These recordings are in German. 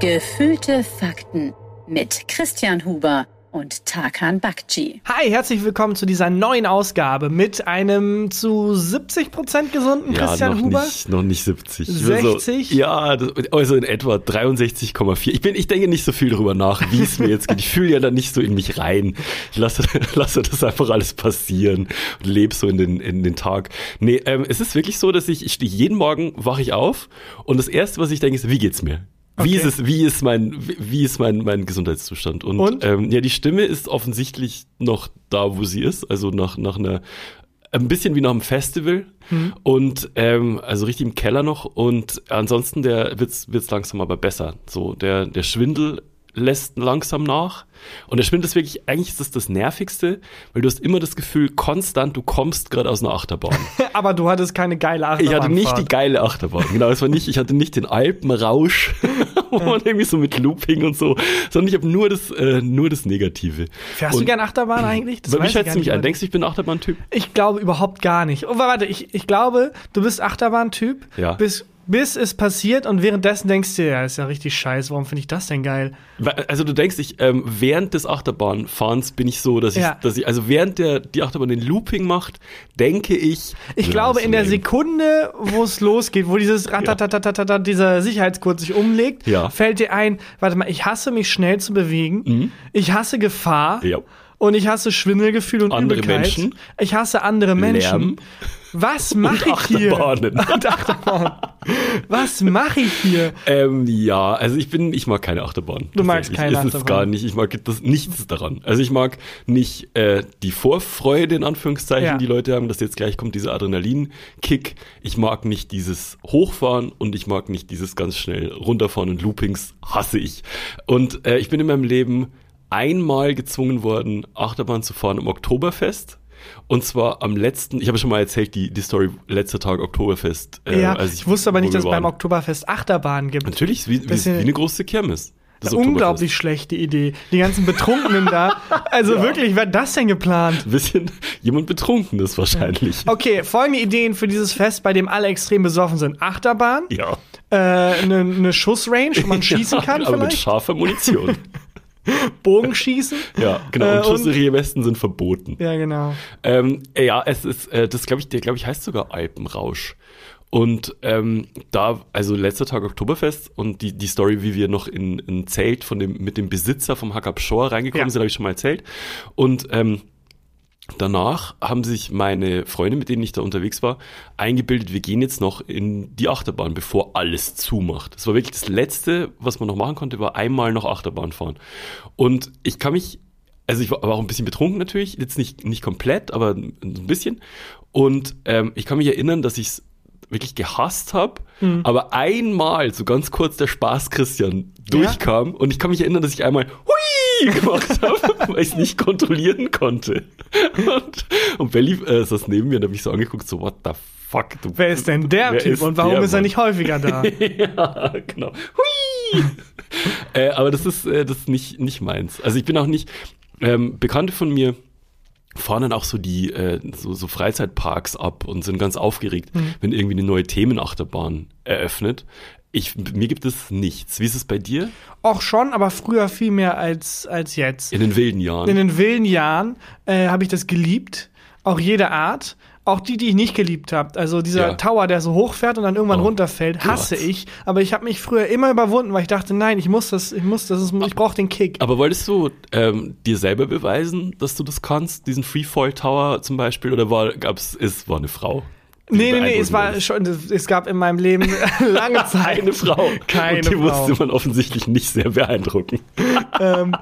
Gefühlte Fakten mit Christian Huber und Tarkan Bakci. Hi, herzlich willkommen zu dieser neuen Ausgabe mit einem zu 70% gesunden Ja, Christian noch Huber. Nicht, noch nicht 70. 60? So, ja, das, also in etwa 63,4. Ich bin, ich denke nicht so viel drüber nach, wie es mir jetzt geht. Ich fühle ja da nicht so in mich rein. Ich lasse, lasse das einfach alles passieren und lebe so in den, in den Tag. Nee, ähm, es ist wirklich so, dass ich, ich stehe jeden Morgen, wache ich auf und das erste, was ich denke, ist, wie geht's mir? Wie ist es, wie ist mein, wie ist mein, mein Gesundheitszustand? Und, Und? Ähm, ja, die Stimme ist offensichtlich noch da, wo sie ist, also nach, nach einer, ein bisschen wie nach einem Festival Mhm. und ähm, also richtig im Keller noch und ansonsten der wird's wird's langsam aber besser. So der der Schwindel lässt langsam nach und der Schwindel ist wirklich eigentlich ist das das nervigste, weil du hast immer das Gefühl konstant du kommst gerade aus einer Achterbahn. Aber du hattest keine geile Achterbahn. Ich hatte nicht die geile Achterbahn. Genau, es war nicht, ich hatte nicht den Alpenrausch, wo man irgendwie so mit Looping und so, sondern ich habe nur das, äh, nur das Negative. Fährst du Und- gern Achterbahn eigentlich? Das Bei weiß mir ich schätzt du mich ein. Denkst du, ich bin ein Achterbahn-Typ? Ich glaube überhaupt gar nicht. Oh, warte, ich, ich glaube, du bist Achterbahn-Typ, Ja. bis, bis es passiert und währenddessen denkst du, ja, ist ja richtig scheiße, warum finde ich das denn geil? Also du denkst, ich, ähm, während des Achterbahnfahrens bin ich so, dass ich, Ja. dass ich, also während der die Achterbahn den Looping macht, denke ich. Ich glaube, in der. Sekunde, wo es losgeht, wo dieses Ratatatatata, dieser Sicherheitsgurt sich umlegt, Ja. fällt dir ein, warte mal, ich hasse mich schnell zu bewegen, ich hasse Gefahr Mhm. Ja. Und ich hasse Schwindelgefühl und Andere Übelkeit. Menschen. Ich hasse andere Menschen. Lärm. Was mache ich hier? Achterbahnen. Und Achterbahn. Was mache ich hier? Ähm, ja, also ich bin, ich mag keine Achterbahn. Du magst keine Ist es Achterbahn. gar nicht. Ich mag das nichts daran. Also ich mag nicht äh, die Vorfreude in Anführungszeichen, Ja. die Leute haben, dass jetzt gleich kommt dieser Adrenalin-Kick. Ich mag nicht dieses Hochfahren und ich mag nicht dieses ganz schnell runterfahren und Loopings hasse ich. Und äh, ich bin in meinem Leben einmal gezwungen worden, Achterbahn zu fahren im Oktoberfest. Und zwar am letzten, ich habe schon mal erzählt, die, die Story letzter Tag Oktoberfest. äh, ja, als ich, wusste aber nicht, dass es beim. Oktoberfest Achterbahn gibt. Natürlich, wie, wie, ja- wie eine große Kirmes. Das Unglaublich schlechte Idee. Die ganzen Betrunkenen da. Also wirklich, wer hat das denn geplant? Ein bisschen jemand betrunken ist wahrscheinlich. Okay, folgende Ideen für dieses Fest, bei dem alle extrem besoffen sind. Achterbahn, Ja. äh, eine ne Schussrange, wo man schießen ja, kann aber mit vielleicht, scharfer Munition. Bogenschießen. ja, genau. Äh, und schusssichere Westen sind verboten. Ja, genau. Ähm, äh, ja, es ist, äh, das glaube ich, der glaube ich heißt sogar Alpenrausch. Und ähm, da, also letzter Tag Oktoberfest und die, die Story, wie wir noch in ein Zelt von dem, mit dem Besitzer vom Hackab Shore reingekommen Ja. sind, habe ich schon mal erzählt. Und ähm, danach haben sich meine Freunde, mit denen ich da unterwegs war, eingebildet, wir gehen jetzt noch in die Achterbahn, bevor alles zumacht. Das war wirklich das Letzte, was man noch machen konnte, war einmal noch Achterbahn fahren. Und ich kann mich also ich war auch ein bisschen betrunken natürlich, jetzt nicht, nicht komplett, aber ein bisschen. Und ähm, ich kann mich erinnern, dass ich es wirklich gehasst habe, Hm. aber einmal, so ganz kurz der Spaß Christian durchkam und ich kann mich erinnern, dass ich einmal Hui gemacht habe, weil ich es nicht kontrollieren konnte. Und, und Belly äh, saß neben mir und hat mich so angeguckt, so what the fuck. Du, Wer ist denn der Typ und warum der, ist er nicht häufiger da? ja, genau. Hui! äh, aber das ist, äh, das ist nicht, nicht meins. Also ich bin auch nicht, ähm, Bekannte von mir fahren dann auch so die äh, so, so Freizeitparks ab und sind ganz aufgeregt, Mhm. wenn irgendwie eine neue Themenachterbahn eröffnet. Ich, mir gibt es nichts. Wie ist es bei dir? Auch schon, aber früher viel mehr als, als jetzt. In den wilden Jahren. In den wilden Jahren äh, habe ich das geliebt. Auch jede Art. Auch die, die ich nicht geliebt habe. Also dieser Ja. Tower, der so hochfährt und dann irgendwann Oh runterfällt, hasse Gott. ich. Aber ich habe mich früher immer überwunden, weil ich dachte, nein, ich muss das, ich muss das, ich brauche den Kick. Aber wolltest du ähm, dir selber beweisen, dass du das kannst, diesen Freefall Tower zum Beispiel, oder war gab's es war eine Frau? Nee, nee, nee, es war schon, es gab in meinem Leben lange Zeit eine Frau. Keine Und die Frau. musste man offensichtlich nicht sehr beeindrucken. ähm,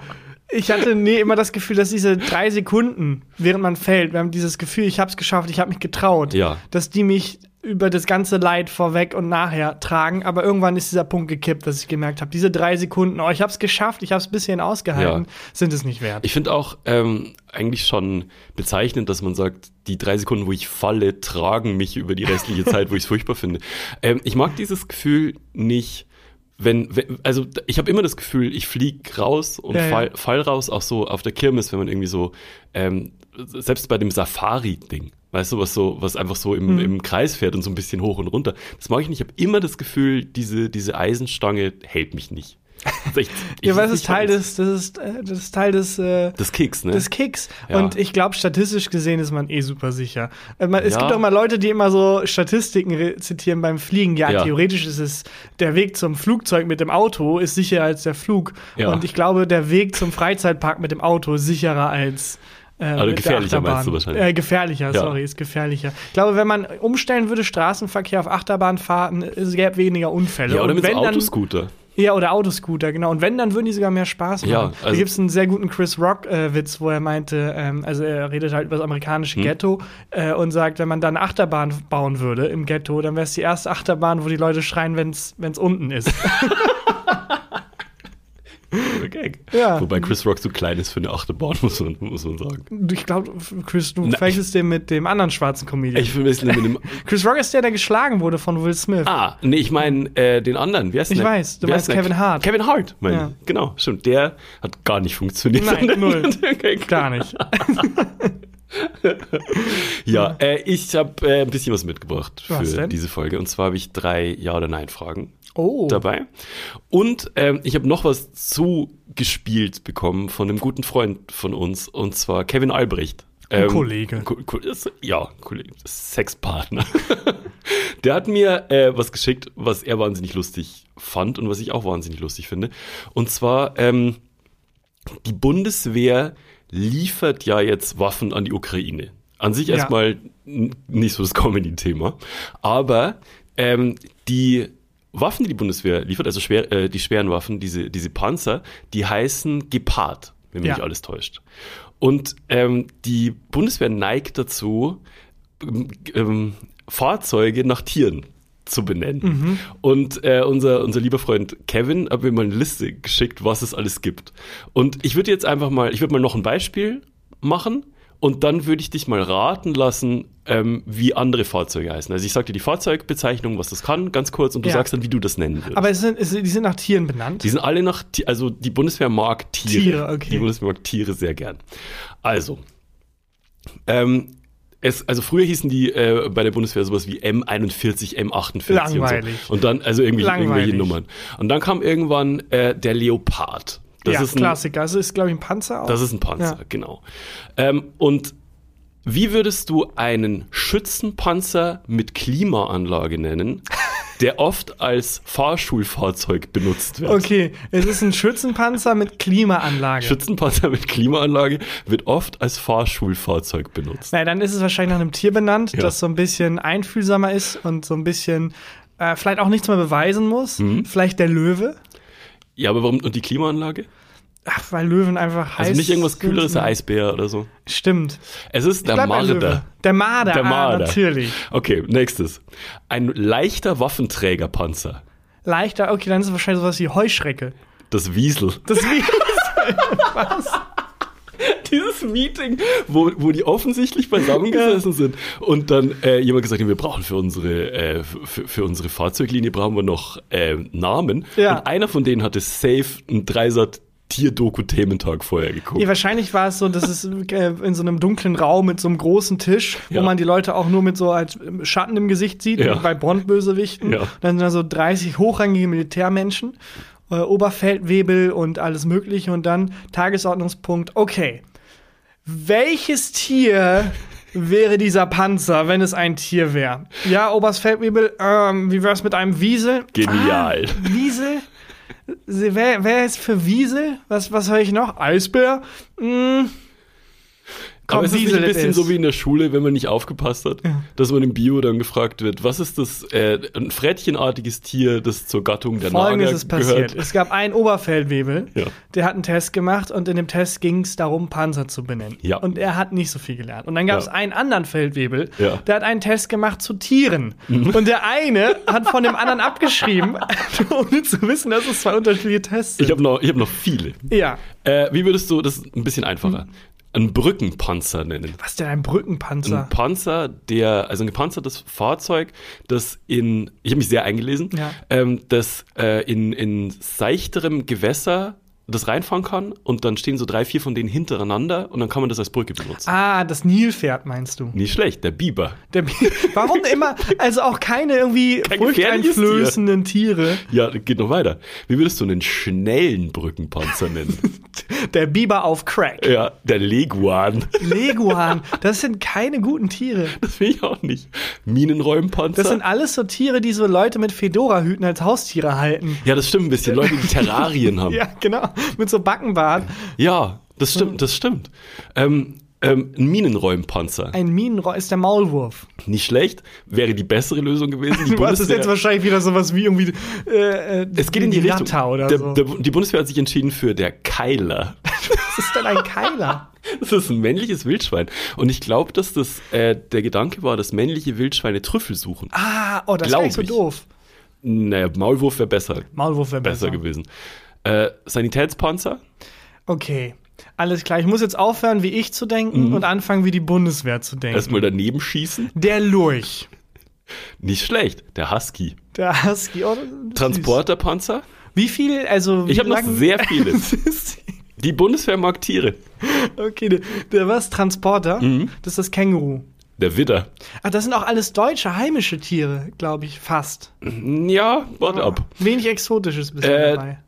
ich hatte nee, immer das Gefühl, dass diese drei Sekunden, während man fällt, wir haben dieses Gefühl, ich habe es geschafft, ich habe mich getraut, Ja. dass die mich über das ganze Leid vorweg und nachher tragen. Aber irgendwann ist dieser Punkt gekippt, dass ich gemerkt habe, diese drei Sekunden, oh, ich habe es geschafft, ich habe es ein bisschen ausgehalten, Ja. sind es nicht wert. Ich finde auch ähm, eigentlich schon bezeichnend, dass man sagt, die drei Sekunden, wo ich falle, tragen mich über die restliche Zeit, wo ich es furchtbar finde. Ähm, ich mag dieses Gefühl nicht, wenn, wenn also ich habe immer das Gefühl, ich flieg raus und Ja, ja. fall, fall raus, auch so auf der Kirmes, wenn man irgendwie so, ähm, selbst bei dem Safari-Ding, weißt du, was so, was einfach so im, Mhm. im Kreis fährt und so ein bisschen hoch und runter. Das mag ich nicht. Ich habe immer das Gefühl, diese, diese Eisenstange hält mich nicht. Ja, weil das ist Teil des, das ist, äh, das ist Teil des, äh, des Kicks, ne? des Kicks. Ja. Und ich glaube, statistisch gesehen ist man eh super sicher. Äh, man, es Ja. gibt auch immer Leute, die immer so Statistiken rezitieren beim Fliegen. Ja, Ja. theoretisch ist es, der Weg zum Flugzeug mit dem Auto ist sicherer als der Flug. Ja. Und ich glaube, der Weg zum Freizeitpark mit dem Auto ist sicherer als äh, Also gefährlicher meinst du wahrscheinlich. Äh, gefährlicher, Ja. sorry, ist gefährlicher. Ich glaube, wenn man umstellen würde, Straßenverkehr auf Achterbahnfahrten, es gäbe weniger Unfälle. ja, oder mit Autoscooter. ja, oder Autoscooter, genau. Und wenn, dann würden die sogar mehr Spaß machen. Ja, da also- gibt es einen sehr guten Chris Rock-Witz, wo er meinte, ähm, also er redet halt über das amerikanische Hm. Ghetto äh, und sagt, wenn man da eine Achterbahn bauen würde im Ghetto, dann wäre es die erste Achterbahn, wo die Leute schreien, wenn es unten ist. Okay. Ja. Wobei Chris Rock so klein ist für eine Achterbahn, muss man, muss man sagen. ich glaube, Chris, du Na, verwechselst den mit dem anderen schwarzen Comedian. Ich mit dem. Chris Rock ist der, der geschlagen wurde von Will Smith. Ah, nee, ich meine äh, den anderen. Wer ist Ich der? weiß, du Wer meinst denn der? Kevin Hart. Kevin Hart, meine Ja. Genau, stimmt. Der hat gar nicht funktioniert. Nein, null. Gar nicht. Ja, äh, ich habe äh, ein bisschen was mitgebracht für diese Folge. Und zwar habe ich drei Ja- oder Nein-Fragen Oh. dabei. Und ähm, ich habe noch was zugespielt bekommen von einem guten Freund von uns, und zwar Kevin Albrecht. Ein Ähm, Kollege. Ko Ko ja, Kollege, Sexpartner. Der hat mir äh, was geschickt, was er wahnsinnig lustig fand und was ich auch wahnsinnig lustig finde. Und zwar, ähm, die Bundeswehr liefert ja jetzt Waffen an die Ukraine. An sich Ja. erstmal nicht so das Comedy-Thema. Aber ähm, die Waffen, die die Bundeswehr liefert, also schwer, äh, die schweren Waffen, diese, diese Panzer, die heißen Gepard, wenn mich Ja. nicht alles täuscht. Und ähm, die Bundeswehr neigt dazu, ähm, ähm, Fahrzeuge nach Tieren zu benennen. Mhm. Und äh, unser, unser lieber Freund Kevin hat mir mal eine Liste geschickt, was es alles gibt. Und ich würde jetzt einfach mal, ich würde mal noch ein Beispiel machen und dann würde ich dich mal raten lassen, ähm, wie andere Fahrzeuge heißen. Also ich sage dir die Fahrzeugbezeichnung, was das kann, ganz kurz, und du Ja. sagst dann, wie du das nennen würdest. Aber es sind, es, die sind nach Tieren benannt. Die sind alle nach, also die Bundeswehr mag Tiere. Tiere, okay. Die Bundeswehr mag Tiere sehr gern. Also, ähm, es, also früher hießen die äh, bei der Bundeswehr sowas wie M41, M48 Langweilig. und so. Und dann, also irgendwie irgendwelche Nummern. Und dann kam irgendwann äh, der Leopard. Das ja, ist ein, Klassiker. Das ist, glaube ich, ein Panzer auch. Das ist ein Panzer, Ja. genau. Ähm, und wie würdest du einen Schützenpanzer mit Klimaanlage nennen, der oft als Fahrschulfahrzeug benutzt wird? Okay, es ist ein Schützenpanzer mit Klimaanlage. Schützenpanzer mit Klimaanlage wird oft als Fahrschulfahrzeug benutzt. Na, dann ist es wahrscheinlich nach einem Tier benannt, Ja. das so ein bisschen einfühlsamer ist und so ein bisschen äh, vielleicht auch nichts mehr beweisen muss. Mhm. Vielleicht der Löwe. Ja, aber warum? Und die Klimaanlage? Ach, weil Löwen einfach heiß Also nicht irgendwas Kühleres, der Eisbär oder so. Stimmt. Es ist der Bleib bei Löwe. Marder. Der Marder, Der ah, Marder. natürlich. Okay, nächstes. Ein leichter Waffenträgerpanzer. Leichter, okay, dann ist es wahrscheinlich sowas wie Heuschrecke. Das Wiesel. Das wie Dieses Meeting, wo, wo die offensichtlich beisammengesessen sind und dann äh, jemand gesagt hat, wir brauchen für unsere, äh, für, für unsere Fahrzeuglinie brauchen wir noch äh, Namen. Ja. Und einer von denen hatte safe einen Dreisat Tier-Doku-Thementag vorher geguckt. Ja, wahrscheinlich war es so, dass es äh, in so einem dunklen Raum mit so einem großen Tisch, Ja. wo man die Leute auch nur mit so als Schatten im Gesicht sieht, Ja. wie bei Bond-Bösewichten. Ja. Dann sind da so 30 hochrangige Militärmenschen, äh, Oberfeldwebel und alles Mögliche und dann Tagesordnungspunkt, okay. Welches Tier wäre dieser Panzer, wenn es ein Tier wäre? Ja, Oberstfeldwebel, ähm, wie wär's mit einem Wiesel? Genial. Ah, Wiesel? Wer, wer ist für Wiesel? Was, was höre ich noch? Eisbär? Mm. Komm, Aber es ist nicht ein bisschen ist. so wie in der Schule, wenn man nicht aufgepasst hat, dass man im Bio dann gefragt wird, was ist das, äh, ein frettchenartiges Tier, das zur Gattung der Folgendes Nager ist passiert. gehört? Es gab einen Oberfeldwebel, Ja. der hat einen Test gemacht und in dem Test ging es darum, Panzer zu benennen. Ja. Und er hat nicht so viel gelernt. Und dann gab es Ja. einen anderen Feldwebel, Ja. Mhm. der hat einen Test gemacht zu Tieren. Und der eine hat von dem anderen abgeschrieben, ohne zu wissen, dass es zwei unterschiedliche Tests sind. Ich habe noch, ich hab noch viele. ja. Äh, wie würdest du, das ist ein bisschen einfacher, Hm. Einen Brückenpanzer nennen? Was denn ein Brückenpanzer? Ein Panzer, der, also ein gepanzertes Fahrzeug, das in, ich habe mich sehr eingelesen, Ja. ähm, das äh, in, in seichterem Gewässer das reinfahren kann und dann stehen so drei, vier von denen hintereinander und dann kann man das als Brücke benutzen. Ah, das Nilpferd meinst du? Nicht schlecht, der Biber. Der, Bi- warum immer, also auch keine irgendwie Kein furchteinflößenden Tiere. Ja, geht noch weiter. Wie würdest du einen schnellen Brückenpanzer nennen? Der Biber auf Crack. ja, der Leguan. Leguan, das sind keine guten Tiere. Das will ich auch nicht. Minenräumpanzer. Das sind alles so Tiere, die so Leute mit Fedora-Hüten als Haustiere halten. ja, das stimmt ein bisschen. Leute, die Terrarien haben. Ja, genau. Mit so Backenbart. Ja, das stimmt, das stimmt. Ähm, ähm, ein Minenräumpanzer. Ein Minenrohr ist der Maulwurf. Nicht schlecht, wäre die bessere Lösung gewesen. Die Du hast es Bundeswehr- jetzt wahrscheinlich wieder sowas wie irgendwie. Äh, äh, es geht in die Richtung. Der, so. der, die Bundeswehr hat sich entschieden für der Keiler. Was ist denn ein Keiler? Das ist ein männliches Wildschwein. Und ich glaube, dass das äh, der Gedanke war, dass männliche Wildschweine Trüffel suchen. Ah, oh, das ist so doof. Naja, Maulwurf wäre besser, Maulwurf wäre besser besser. gewesen. Äh, Sanitätspanzer? Okay. Alles klar. Ich muss jetzt aufhören, wie ich zu denken und anfangen, wie die Bundeswehr zu denken. Erstmal daneben schießen? Der Lurch. Nicht schlecht. Der Husky. Der Husky. Oh, das ist Transporterpanzer? Wie viel, also. Ich wie habe noch sehr viele. Die Bundeswehr mag Tiere. okay, der, der was? Transporter? Mhm. Das ist das Känguru. Der Widder. Ah, das sind auch alles deutsche, heimische Tiere, glaube ich, fast. Ja, warte ab. Wenig Exotisches bisher Äh, dabei.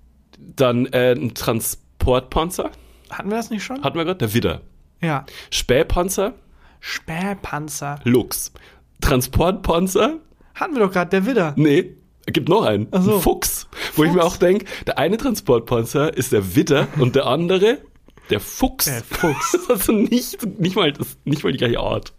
Dann äh, ein Transportpanzer. Hatten wir das nicht schon? Hatten wir gerade? Der Widder. Ja. Spähpanzer. Spähpanzer. Lux. Transportpanzer. Hatten wir doch gerade, der Widder. Nee, gibt noch einen. Ach so. Ein Fuchs. Wo ich mir auch denke, der eine Transportpanzer ist der Widder und der andere der Fuchs. Der Fuchs. Das ist also nicht, nicht, mal, das, nicht mal die gleiche Art.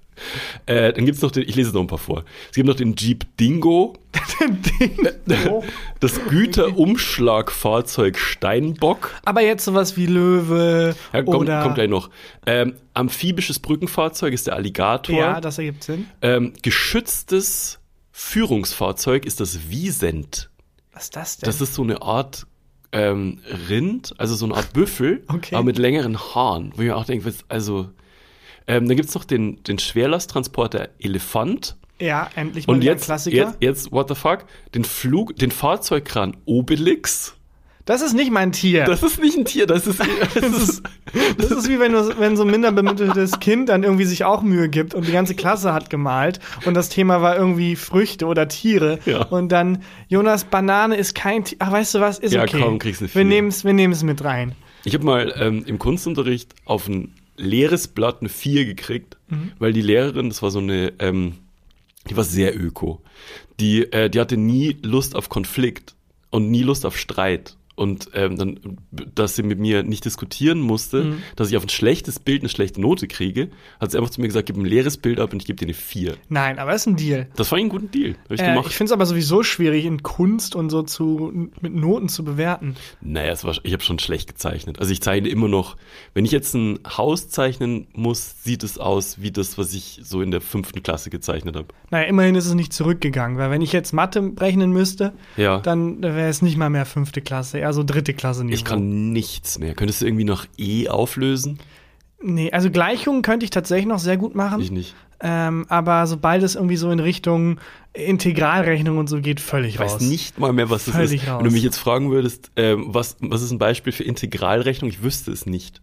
Äh, dann gibt's noch den, ich lese noch ein paar vor. Es gibt noch den Jeep Dingo, Oh. das Güterumschlagfahrzeug Steinbock. Aber jetzt sowas wie Löwe Ja, kommt, oder. kommt gleich noch. Ähm, amphibisches Brückenfahrzeug ist der Alligator. ja, das ergibt Sinn. ähm, geschütztes Führungsfahrzeug ist das Wiesent. Was ist das denn? Das ist so eine Art ähm, Rind, also so eine Art Büffel, Okay. aber mit längeren Haaren. Wo ich mir auch denke, also. Ähm, dann gibt's noch den, den Schwerlasttransporter Elefant. ja, endlich mal Und jetzt, Klassiker. jetzt, jetzt, what the fuck? Den Flug, den Fahrzeugkran Obelix. Das ist nicht mein Tier. Das ist nicht ein Tier, das ist, das ist Das ist wie wenn, du, wenn so ein minderbemitteltes Kind dann irgendwie sich auch Mühe gibt und die ganze Klasse hat gemalt und das Thema war irgendwie Früchte oder Tiere Ja. und dann Jonas Banane ist kein Tier. Ach, weißt du was? Ist Ja, okay. komm, kriegst eine wir nehmen es wir nehmen's mit rein. Ich habe mal ähm, im Kunstunterricht auf ein leeres Blatt eine 4 gekriegt, Mhm. weil die Lehrerin, das war so eine, ähm, die war sehr öko. Die, äh, die hatte nie Lust auf Konflikt und nie Lust auf Streit. Und ähm, dann, dass sie mit mir nicht diskutieren musste, Mhm. dass ich auf ein schlechtes Bild eine schlechte Note kriege, hat sie einfach zu mir gesagt, gib ein leeres Bild ab und ich gebe dir eine 4. Nein, aber es ist ein Deal. Das war ein guter Deal. Hab ich Äh, ich finde es aber sowieso schwierig, in Kunst und so zu mit Noten zu bewerten. Naja, es war, ich habe schon schlecht gezeichnet. Also ich zeichne immer noch, wenn ich jetzt ein Haus zeichnen muss, sieht es aus wie das, was ich so in der fünften Klasse gezeichnet habe. Naja, immerhin ist es nicht zurückgegangen, weil wenn ich jetzt Mathe rechnen müsste, Ja. dann wäre es nicht mal mehr fünfte Klasse, eher so dritte Klasse Niveau. Ich kann nichts mehr. Könntest du irgendwie nach E auflösen? Nee, also Gleichungen könnte ich tatsächlich noch sehr gut machen. Ich nicht. Ähm, aber sobald es irgendwie so in Richtung Integralrechnung und so geht, völlig Ich raus. weiß nicht mal mehr, was das Völlig ist. raus. Wenn du mich jetzt fragen würdest, ähm, was, was ist ein Beispiel für Integralrechnung? Ich wüsste es nicht.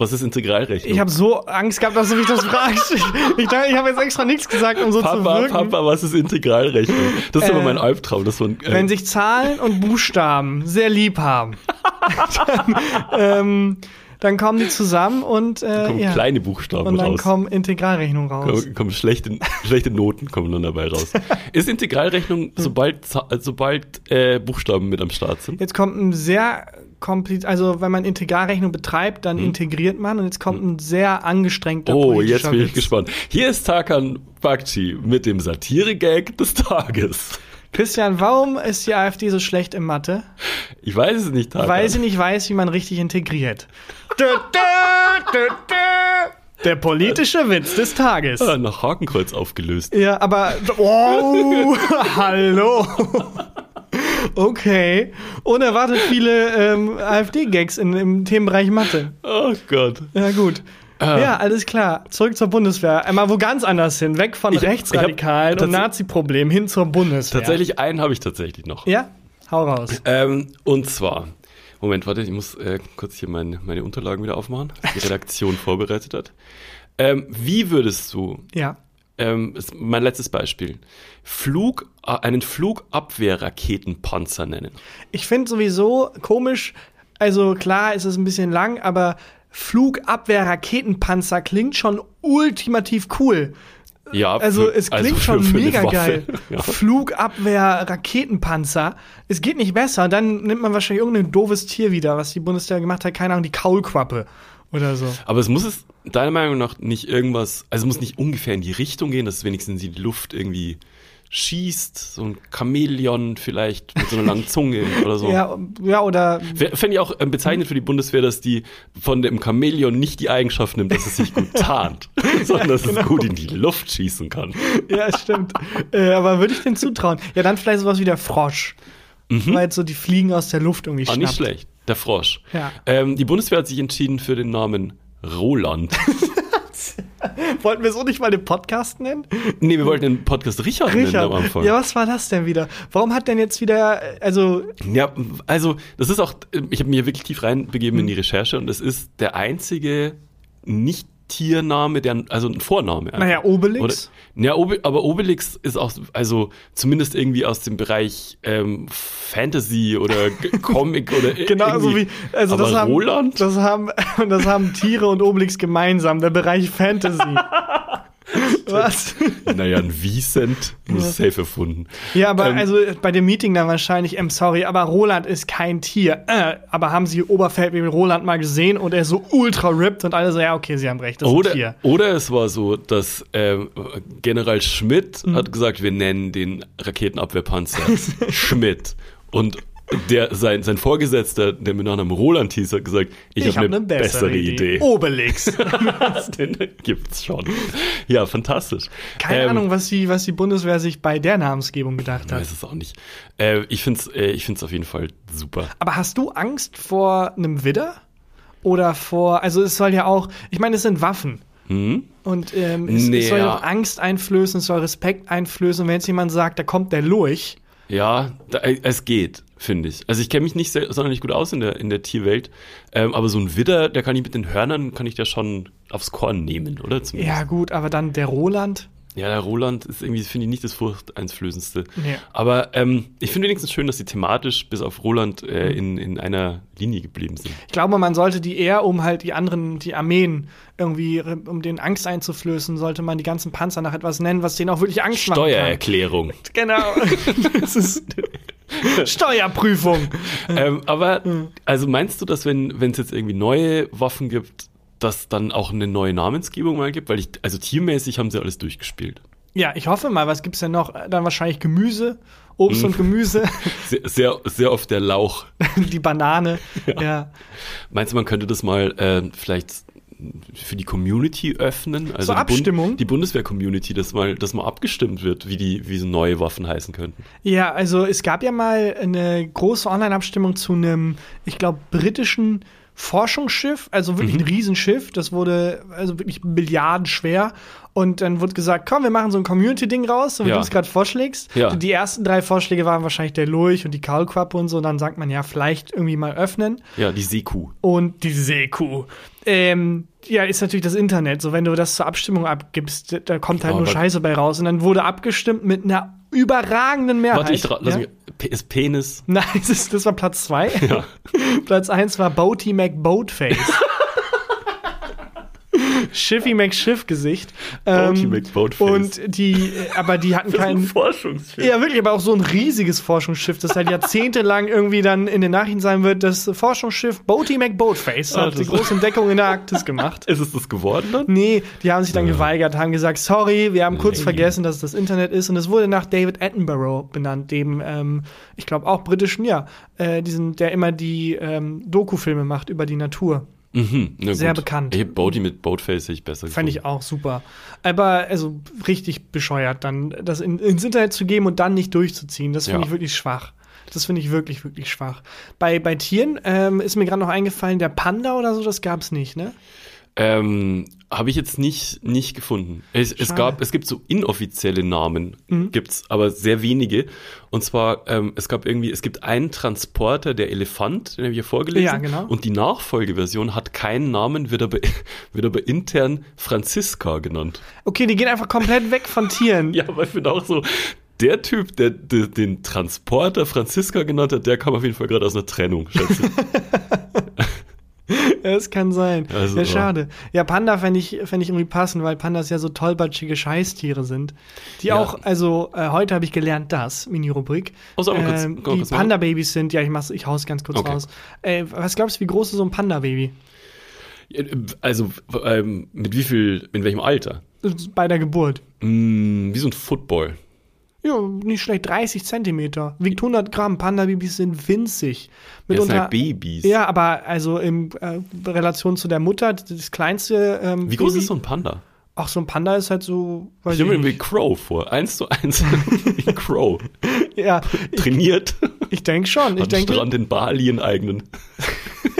Was ist Integralrechnung? Ich habe so Angst gehabt, dass du mich das fragst. Ich, ich, dachte, ich habe jetzt extra nichts gesagt, um so zu Papa, wirken. Papa, was ist Integralrechnung? Das ist Äh, immer mein Albtraum. Das man, äh, Wenn sich Zahlen und Buchstaben sehr lieb haben, dann, ähm, dann kommen die zusammen und, äh, kommen ja. kleine Buchstaben und dann raus. kommen Integralrechnungen raus. kommen, kommen schlechte, schlechte Noten kommen dann dabei raus. Ist Integralrechnung, sobald, Za- sobald äh, Buchstaben mit am Start sind? Jetzt kommt ein sehr kompliziert, also wenn man Integralrechnung betreibt, dann integriert man und jetzt kommt ein sehr angestrengter Hm. Oh, jetzt bin ich Witz. gespannt. Hier ist Tarkan Bakci mit dem Satire-Gag des Tages. Christian, warum ist die AfD so schlecht in Mathe? Ich weiß es nicht, Tarkan. Weil sie nicht weiß, wie man richtig integriert. Dö, dö, dö, dö. Der politische Witz des Tages. Ah, nach Hakenkreuz aufgelöst. Ja, aber. Oh, hallo. Okay. Unerwartet viele ähm, AfD-Gags in- im Themenbereich Mathe. Oh Gott. Ja, gut. Ah. Ja, alles klar. Zurück zur Bundeswehr. Einmal wo ganz anders hin. Weg von Ich- ich Rechtsradikalen hab und Nazi-Problemen hin zur Bundeswehr. Tatsächlich einen habe ich tatsächlich noch. Ja? Hau raus. Ähm, und zwar Moment, warte, ich muss äh, kurz hier mein, meine Unterlagen wieder aufmachen, was die Redaktion vorbereitet hat. Ähm, wie würdest du, Ja. ähm, mein letztes Beispiel, Flug, äh, einen Flugabwehrraketenpanzer nennen? Ich finde sowieso komisch, also klar, es ist ein bisschen lang, aber Flugabwehr-Raketenpanzer klingt schon ultimativ cool. Ja, Also es klingt für- schon mega geil. Ja. Flugabwehr-Raketenpanzer. Es geht nicht besser. Dann nimmt man wahrscheinlich irgendein doofes Tier wieder, was die Bundeswehr gemacht hat. Keine Ahnung, die Kaulquappe oder so. Aber es muss es deiner Meinung nach nicht irgendwas, also es muss nicht ungefähr in die Richtung gehen, dass es wenigstens in die Luft irgendwie schießt, so ein Chamäleon vielleicht mit so einer langen Zunge oder so. Ja, ja, oder Fände ich auch ähm, bezeichnend für die Bundeswehr, dass die von dem Chamäleon nicht die Eigenschaft nimmt, dass es sich gut tarnt, sondern dass genau. es gut in die Luft schießen kann. Ja, stimmt. äh, aber würde ich den zutrauen? Ja, dann vielleicht sowas wie der Frosch. Weil so die fliegen aus der Luft irgendwie Ah, schnappt. nicht schlecht. Der Frosch. Ja. Ähm, die Bundeswehr hat sich entschieden für den Namen Roland. Wollten wir so nicht mal den Podcast nennen? nee, wir wollten den Podcast Richard, nennen Richard. am Anfang. Ja, was war das denn wieder? Warum hat denn jetzt wieder, also, Ja, also das ist auch, ich habe mir wirklich tief reinbegeben in Hm. die Recherche und es ist der einzige nicht Tiername, der, also ein Vorname. einfach. naja, Obelix? Oder, ja, Obe, aber Obelix ist auch, also zumindest irgendwie aus dem Bereich ähm, Fantasy oder Comic oder Genau, so irgendwie. wie, also aber das haben, Roland? das haben, das haben Tiere und Obelix gemeinsam, der Bereich Fantasy. Was? naja, ein Vicent muss safe erfunden. Ja, aber Ähm, also bei dem Meeting dann wahrscheinlich, ähm, sorry, aber Roland ist kein Tier. Äh, aber haben Sie Oberfeldwebel Roland mal gesehen und er ist so ultra ripped und alle so, ja, okay, Sie haben recht, das ist ein Oder, Tier. oder es war so, dass ähm, General Schmidt Mhm. hat gesagt, wir nennen den Raketenabwehrpanzer Schmidt. Und der, sein, sein Vorgesetzter, der mit Nachnamen Roland hieß, hat gesagt, ich, Ich habe habe eine bessere, Idee. Obelix. Den gibt's schon. Ja, fantastisch. Keine Ähm, Ahnung, was die, was die Bundeswehr sich bei der Namensgebung gedacht Ich hat. weiß es auch nicht. Äh, ich finde es äh, ich find's auf jeden Fall super. Aber hast du Angst vor einem Widder? Oder vor, also es soll ja auch, ich meine, es sind Waffen. Hm? Und ähm, es, Nee, es soll ja. ja auch Angst einflößen, es soll Respekt einflößen. Und wenn jetzt jemand sagt, da kommt der Lurch, Ja, da, äh, es geht, finde ich. Also ich kenne mich nicht sehr, sonderlich gut aus in der, in der Tierwelt, ähm, aber so ein Widder, der kann ich mit den Hörnern, kann ich der schon aufs Korn nehmen, oder? Zumindest. ja gut, aber dann der Roland, Ja, der Roland ist irgendwie, finde ich, nicht das furchteinflößendste. Nee. Aber ähm, ich finde wenigstens schön, dass sie thematisch bis auf Roland äh, in, in einer Linie geblieben sind. ich glaube, man sollte die eher, um halt die anderen, die Armeen irgendwie, um den Angst einzuflößen, sollte man die ganzen Panzer nach etwas nennen, was denen auch wirklich Angst kann. Steuererklärung. Genau. das ist Steuerprüfung. ähm, aber, Hm. also meinst du, dass wenn wenn es jetzt irgendwie neue Waffen gibt, dass dann auch eine neue Namensgebung mal gibt? Weil ich, also tiermäßig haben sie alles durchgespielt. Ja, ich hoffe mal, was gibt's denn noch? Dann wahrscheinlich Gemüse, Obst und Gemüse, Sehr, sehr, sehr oft der Lauch. die Banane. Ja. Meinst du, man könnte das mal äh, vielleicht für die Community öffnen? Also So die Bund- Abstimmung? Die Bundeswehr-Community, dass mal, dass mal abgestimmt wird, wie die, wie so neue Waffen heißen könnten. Ja, also es gab ja mal eine große Online-Abstimmung zu einem, ich glaube, britischen Forschungsschiff, also wirklich Mhm. ein Riesenschiff. Das wurde also wirklich milliardenschwer. Und dann wurde gesagt, komm, wir machen so ein Community-Ding raus, so wie Ja. du es gerade vorschlägst. Ja. Die ersten drei Vorschläge waren wahrscheinlich der Lurch und die Kaulquappe und so. Und dann sagt man ja, vielleicht irgendwie mal öffnen. Ja, die Seekuh. und die Seekuh. Ähm, ja, ist natürlich das Internet. So, wenn du das zur Abstimmung abgibst, da kommt halt Aber- nur Scheiße bei raus. Und dann wurde abgestimmt mit einer überragenden Mehrheit. Warte, ich dra- lass ja? mich. Ist Penis. Nein, das, ist, das war Platz zwei. Ja. Platz eins war Boaty McBoatface. Schiffy McSchiffgesicht. Ähm. Und die, aber die hatten keinen. Forschungsschiff. Ja, wirklich, aber auch so ein riesiges Forschungsschiff, das halt jahrzehntelang irgendwie dann in den Nachrichten sein wird. Das Forschungsschiff Boaty McBoatface Ah, hat die große Entdeckung in der Arktis gemacht. Ist es das geworden dann? Nee, die haben sich dann geweigert, haben gesagt, sorry, wir haben kurz Lame. vergessen, dass es das Internet ist. Und es wurde nach David Attenborough benannt, dem, ähm, ich glaube auch britischen, ja, äh, diesen, der immer die ähm, Doku-Filme macht über die Natur. Mhm, na Sehr gut. bekannt. Ich Boaty mit Boatface hätte ich besser Fand ich gefunden. auch super. Aber also richtig bescheuert, dann das in, ins Internet zu geben und dann nicht durchzuziehen. Das finde Ja. ich wirklich schwach. Das finde ich wirklich, wirklich schwach. Bei, bei Tieren ähm, ist mir gerade noch eingefallen, der Panda oder so, das gab's nicht, ne? Ähm, habe ich jetzt nicht, nicht gefunden. Es, es gab, es gibt so inoffizielle Namen, Mhm. gibt's, aber sehr wenige. Und zwar, ähm, es gab irgendwie, es gibt einen Transporter, der Elefant, den habe ich hier vorgelesen. Ja, genau. Und die Nachfolgeversion hat keinen Namen, wird aber, wird aber intern Franziska genannt. Okay, die gehen einfach komplett weg von Tieren. Ja, aber ich finde auch so, der Typ, der, der den Transporter Franziska genannt hat, der kam auf jeden Fall gerade aus einer Trennung, schätze ich. Das kann sein. Also, ja, schade. Ja, Panda fände ich, fänd ich irgendwie passend, weil Pandas ja so tollpatschige Scheißtiere sind. Die Ja. auch, also äh, heute habe ich gelernt, das, Mini-Rubrik. Oh, sag mal die mal. Panda-Babys sind, ja, ich, mach's, ich hau's ganz kurz Okay. raus. Äh, was glaubst du, wie groß ist so ein Panda-Baby? Also, ähm, mit wie viel, in welchem Alter? Bei der Geburt. Hm, wie so ein Football. Ja, nicht schlecht, 30 Zentimeter. Wiegt 100 Gramm. Panda-Babys sind winzig. Das sind halt Babys. Ja, aber also in äh, Relation zu der Mutter, das kleinste ähm, Wie groß Baby, ist so ein Panda? Ach, so ein Panda ist halt so, weiß Ich stelle mir ich Crow vor. Eins zu eins. wie Crow. Ja, ich, Trainiert. ich denke schon. Ich Am denke, Strand in Bali in eigenen.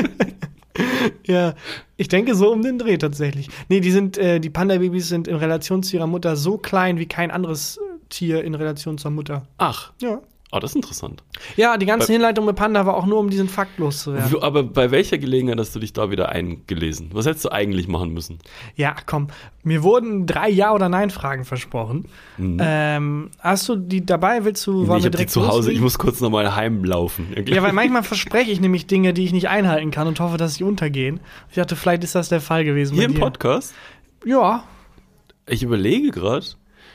ja, ich denke so um den Dreh tatsächlich. Nee, die sind, äh, die Panda-Babys sind in Relation zu ihrer Mutter so klein wie kein anderes äh, Tier in Relation zur Mutter. Ach, Ja. ah, das ist interessant. Ja, die ganze Bei- Hinleitung mit Panda war auch nur, um diesen Fakt loszuwerden. Aber bei welcher Gelegenheit hast du dich da wieder eingelesen? Was hättest du eigentlich machen müssen? Ja, komm. Mir wurden drei Ja- oder Nein-Fragen versprochen. Mhm. Ähm, hast du die dabei? Willst du, Nee, ich habe die zu Hause, ich loslegen? muss kurz nochmal heimlaufen. Ja, weil manchmal verspreche ich nämlich Dinge, die ich nicht einhalten kann und hoffe, dass sie untergehen. Ich dachte, vielleicht ist das der Fall gewesen Hier im dir. Podcast? Ja, Ich überlege gerade.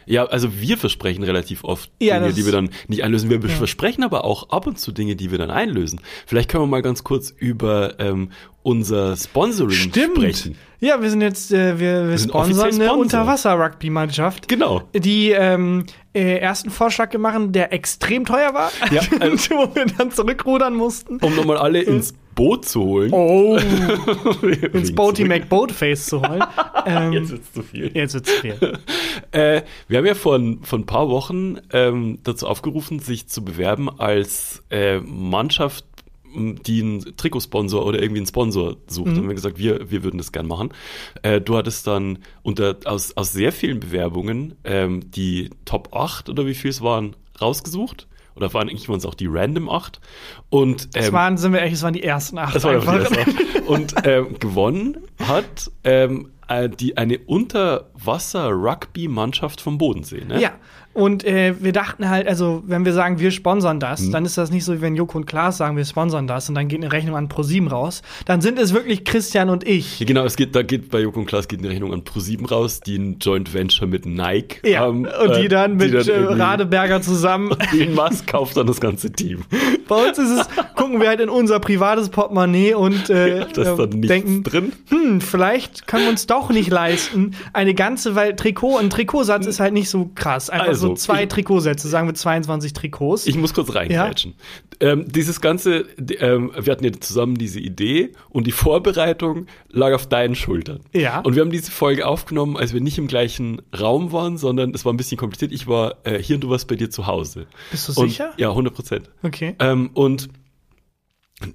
Ja, also wir versprechen relativ oft Ja, Dinge, die wir dann nicht einlösen. Wir Ja. versprechen aber auch ab und zu Dinge, die wir dann einlösen. Vielleicht können wir mal ganz kurz über ähm, unser Sponsoring stimmt. sprechen. Ja, wir sind jetzt, äh, wir, wir sind sponsern eine Sponsor. Unterwasser-Rugby-Mannschaft. Genau. Die ähm, äh, ersten Vorschlag gemacht, der extrem teuer war, Ja, also- wo wir dann zurückrudern mussten. Um nochmal alle ins Boot zu holen. Oh, ins Boaty zurück- McBoatface zu holen. ähm, Jetzt wird's zu viel. jetzt wird's viel. Äh, wir haben ja vor, ein- vor ein paar Wochen ähm, dazu aufgerufen, sich zu bewerben als äh, Mannschaft, die einen Trikotsponsor oder irgendwie einen Sponsor sucht. Mhm. Haben wir gesagt, wir, wir würden das gern machen. Äh, du hattest dann unter, aus, aus sehr vielen Bewerbungen ähm, die Top 8 oder wie viel es waren, rausgesucht. Oder waren eigentlich waren es auch die Random 8. Und ähm, waren, sind wir ehrlich, es waren die ersten acht. das war einfach. einfach die erste. Und ähm, gewonnen hat ähm, äh, die, eine Unterwasser-Rugby-Mannschaft vom Bodensee. Ne? Ja, und äh, wir dachten halt, also wenn wir sagen, wir sponsern das, Mhm. dann ist das nicht so, wie wenn Joko und Klaas sagen, wir sponsern das und dann geht eine Rechnung an ProSieben raus. Dann sind es wirklich Christian und ich. Ja, genau, es geht, da geht bei Joko und Klaas geht eine Rechnung an ProSieben raus, die ein Joint Venture mit Nike Ja, haben. und die äh, dann mit äh, irgendwie- Radeberger zusammen. Elon Musk kauft dann das ganze Team. Bei uns ist es, gucken wir halt in unser privates Portemonnaie und äh, Da ist dann äh, denken, drin. hm, vielleicht können wir uns doch nicht leisten, eine ganze, weil Trikot, ein Trikotsatz ist halt nicht so krass. Einfach Also, so zwei ich- Trikotsätze, sagen wir 22 Trikots. Ich muss kurz reingrätschen. Ähm, dieses Ganze, ähm, wir hatten ja zusammen diese Idee und die Vorbereitung lag auf deinen Schultern. Ja. Und wir haben diese Folge aufgenommen, als wir nicht im gleichen Raum waren, sondern es war ein bisschen kompliziert. Ich war äh, hier und du warst bei dir zu Hause. Bist du Und, sicher? Ja, 100 Prozent. Okay. Ähm, und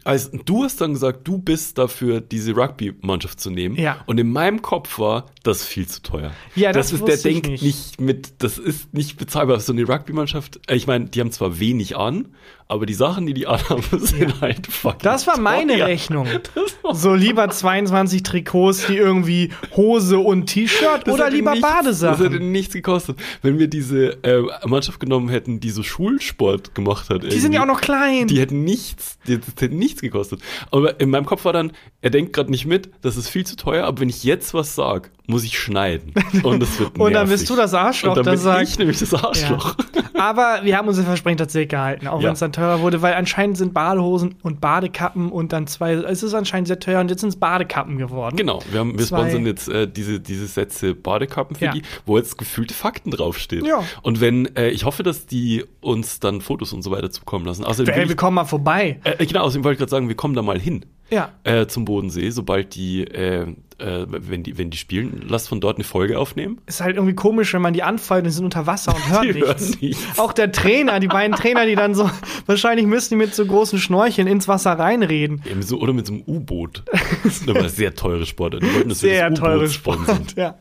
als du hast dann gesagt, du bist dafür, diese Rugby-Mannschaft zu nehmen. Ja. Und in meinem Kopf war, das ist viel zu teuer. Ja, das ist, der denkt nicht. nicht. mit, das ist nicht bezahlbar. So eine Rugby-Mannschaft, ich meine, die haben zwar wenig an, aber die Sachen, die die anhaben, sind halt fucking Das war meine teuer. Rechnung. Das war- So lieber 22 Trikots, die irgendwie Hose und T-Shirt Das oder lieber nichts, Das hätte Badesachen. nichts gekostet. Wenn wir diese äh, Mannschaft genommen hätten, die so Schulsport gemacht hat. Die sind ja auch noch klein. Die hätten nichts, die, das hätte nichts gekostet. Aber in meinem Kopf war dann, er denkt gerade nicht mit, das ist viel zu teuer, aber wenn ich jetzt was sag, muss ich schneiden. Und das wird Und dann bist du das Arschloch, Und dann bin sagt- ich nämlich das Arschloch. Aber wir haben unser Versprechen tatsächlich gehalten, auch Ja. wenn es dann teurer wurde, weil anscheinend sind Badehosen und Badekappen und dann zwei, es ist anscheinend sehr teuer und jetzt sind es Badekappen geworden. Genau, wir, haben, wir Zwei- sponsern jetzt äh, diese, diese Sätze Badekappen für Ja. die, wo jetzt gefühlte Fakten draufstehen. Ja. Und wenn, äh, ich hoffe, dass die uns dann Fotos und so weiter zukommen lassen. Außerdem Hey, ich- wir kommen mal vorbei. Äh, genau, außerdem wollte ich gerade sagen, wir kommen da mal hin. Ja. äh, zum Bodensee, sobald die, äh, äh, wenn die, wenn die spielen, lass von dort eine Folge aufnehmen. Ist halt irgendwie komisch, wenn man die anfeuert und die sind unter Wasser und hören nichts. nichts. Auch der Trainer, die beiden Trainer, die dann so, wahrscheinlich müssen die mit so großen Schnorcheln ins Wasser reinreden. Eben so, oder mit so einem U-Boot. Das ist aber sehr teure Sportart. Die wollten, Sehr das teure. Sport. Ja,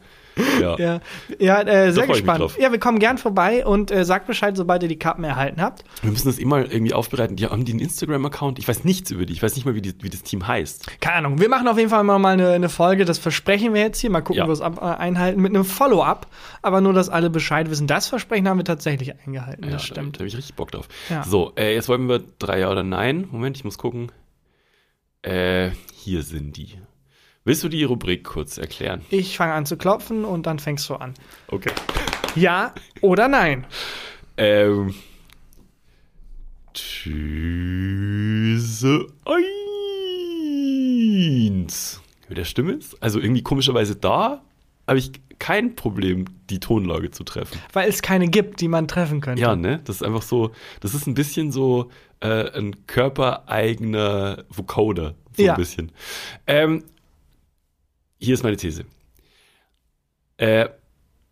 Ja. ja, ja äh, sehr gespannt. Ja, wir kommen gern vorbei und äh, sagt Bescheid, sobald ihr die Karten erhalten habt. Wir müssen das immer irgendwie aufbereiten. Die haben die einen Instagram-Account. Ich weiß nichts über die. Ich weiß nicht mal, wie, die, wie das Team heißt. Keine Ahnung. Wir machen auf jeden Fall mal eine, eine Folge, das versprechen wir jetzt hier. Mal gucken, Ja. ob wir es ab, äh, einhalten mit einem Follow-up. Aber nur, dass alle Bescheid wissen. Das Versprechen haben wir tatsächlich eingehalten. Ja, das Da, stimmt. da habe ich richtig Bock drauf. Ja. So, äh, jetzt wollen wir drei Ja oder Nein. Moment, ich muss gucken. Äh, hier sind die. Willst du die Rubrik kurz erklären? Ich fange an zu klopfen und dann fängst du an. Okay. Ja oder nein? Ähm. Tschüsse. Eins. Mit der Stimme ist? Also irgendwie komischerweise da habe ich kein Problem, die Tonlage zu treffen. Weil es keine gibt, die man treffen könnte. Ja, ne? Das ist einfach so, das ist ein bisschen so äh, ein körpereigener Vocoder. So Ja. ein bisschen. Ähm, hier ist meine These. Äh,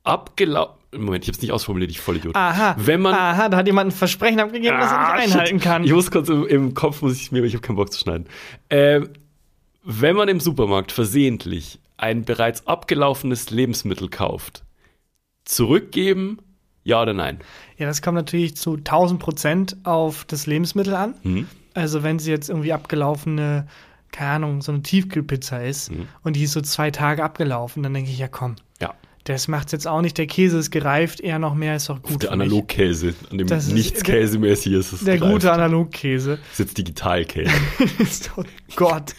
abgelaufen. Moment, ich habe es nicht ausformuliert, ich Vollidiot. Aha. Wenn man. Aha, da hat jemand ein Versprechen abgegeben, das er Ah, nicht shit. einhalten kann. Ich muss kurz im, im Kopf, muss ich mir, ich habe keinen Bock zu schneiden. Ähm, wenn man im Supermarkt versehentlich ein bereits abgelaufenes Lebensmittel kauft, zurückgeben, ja oder nein? Ja, das kommt natürlich zu 1000 Prozent auf das Lebensmittel an. Hm? Also wenn sie jetzt irgendwie abgelaufene, keine Ahnung, so eine Tiefkühlpizza ist Mhm. und die ist so zwei Tage abgelaufen, dann denke ich, ja komm, Ja. das macht's jetzt auch nicht. Der Käse ist gereift, eher noch mehr ist doch gut. Der. Analogkäse, an dem Das ist- nichts Käsemäßig ist. ist Der gereift. gute Analogkäse. Das ist jetzt Digitalkäse. oh Gott.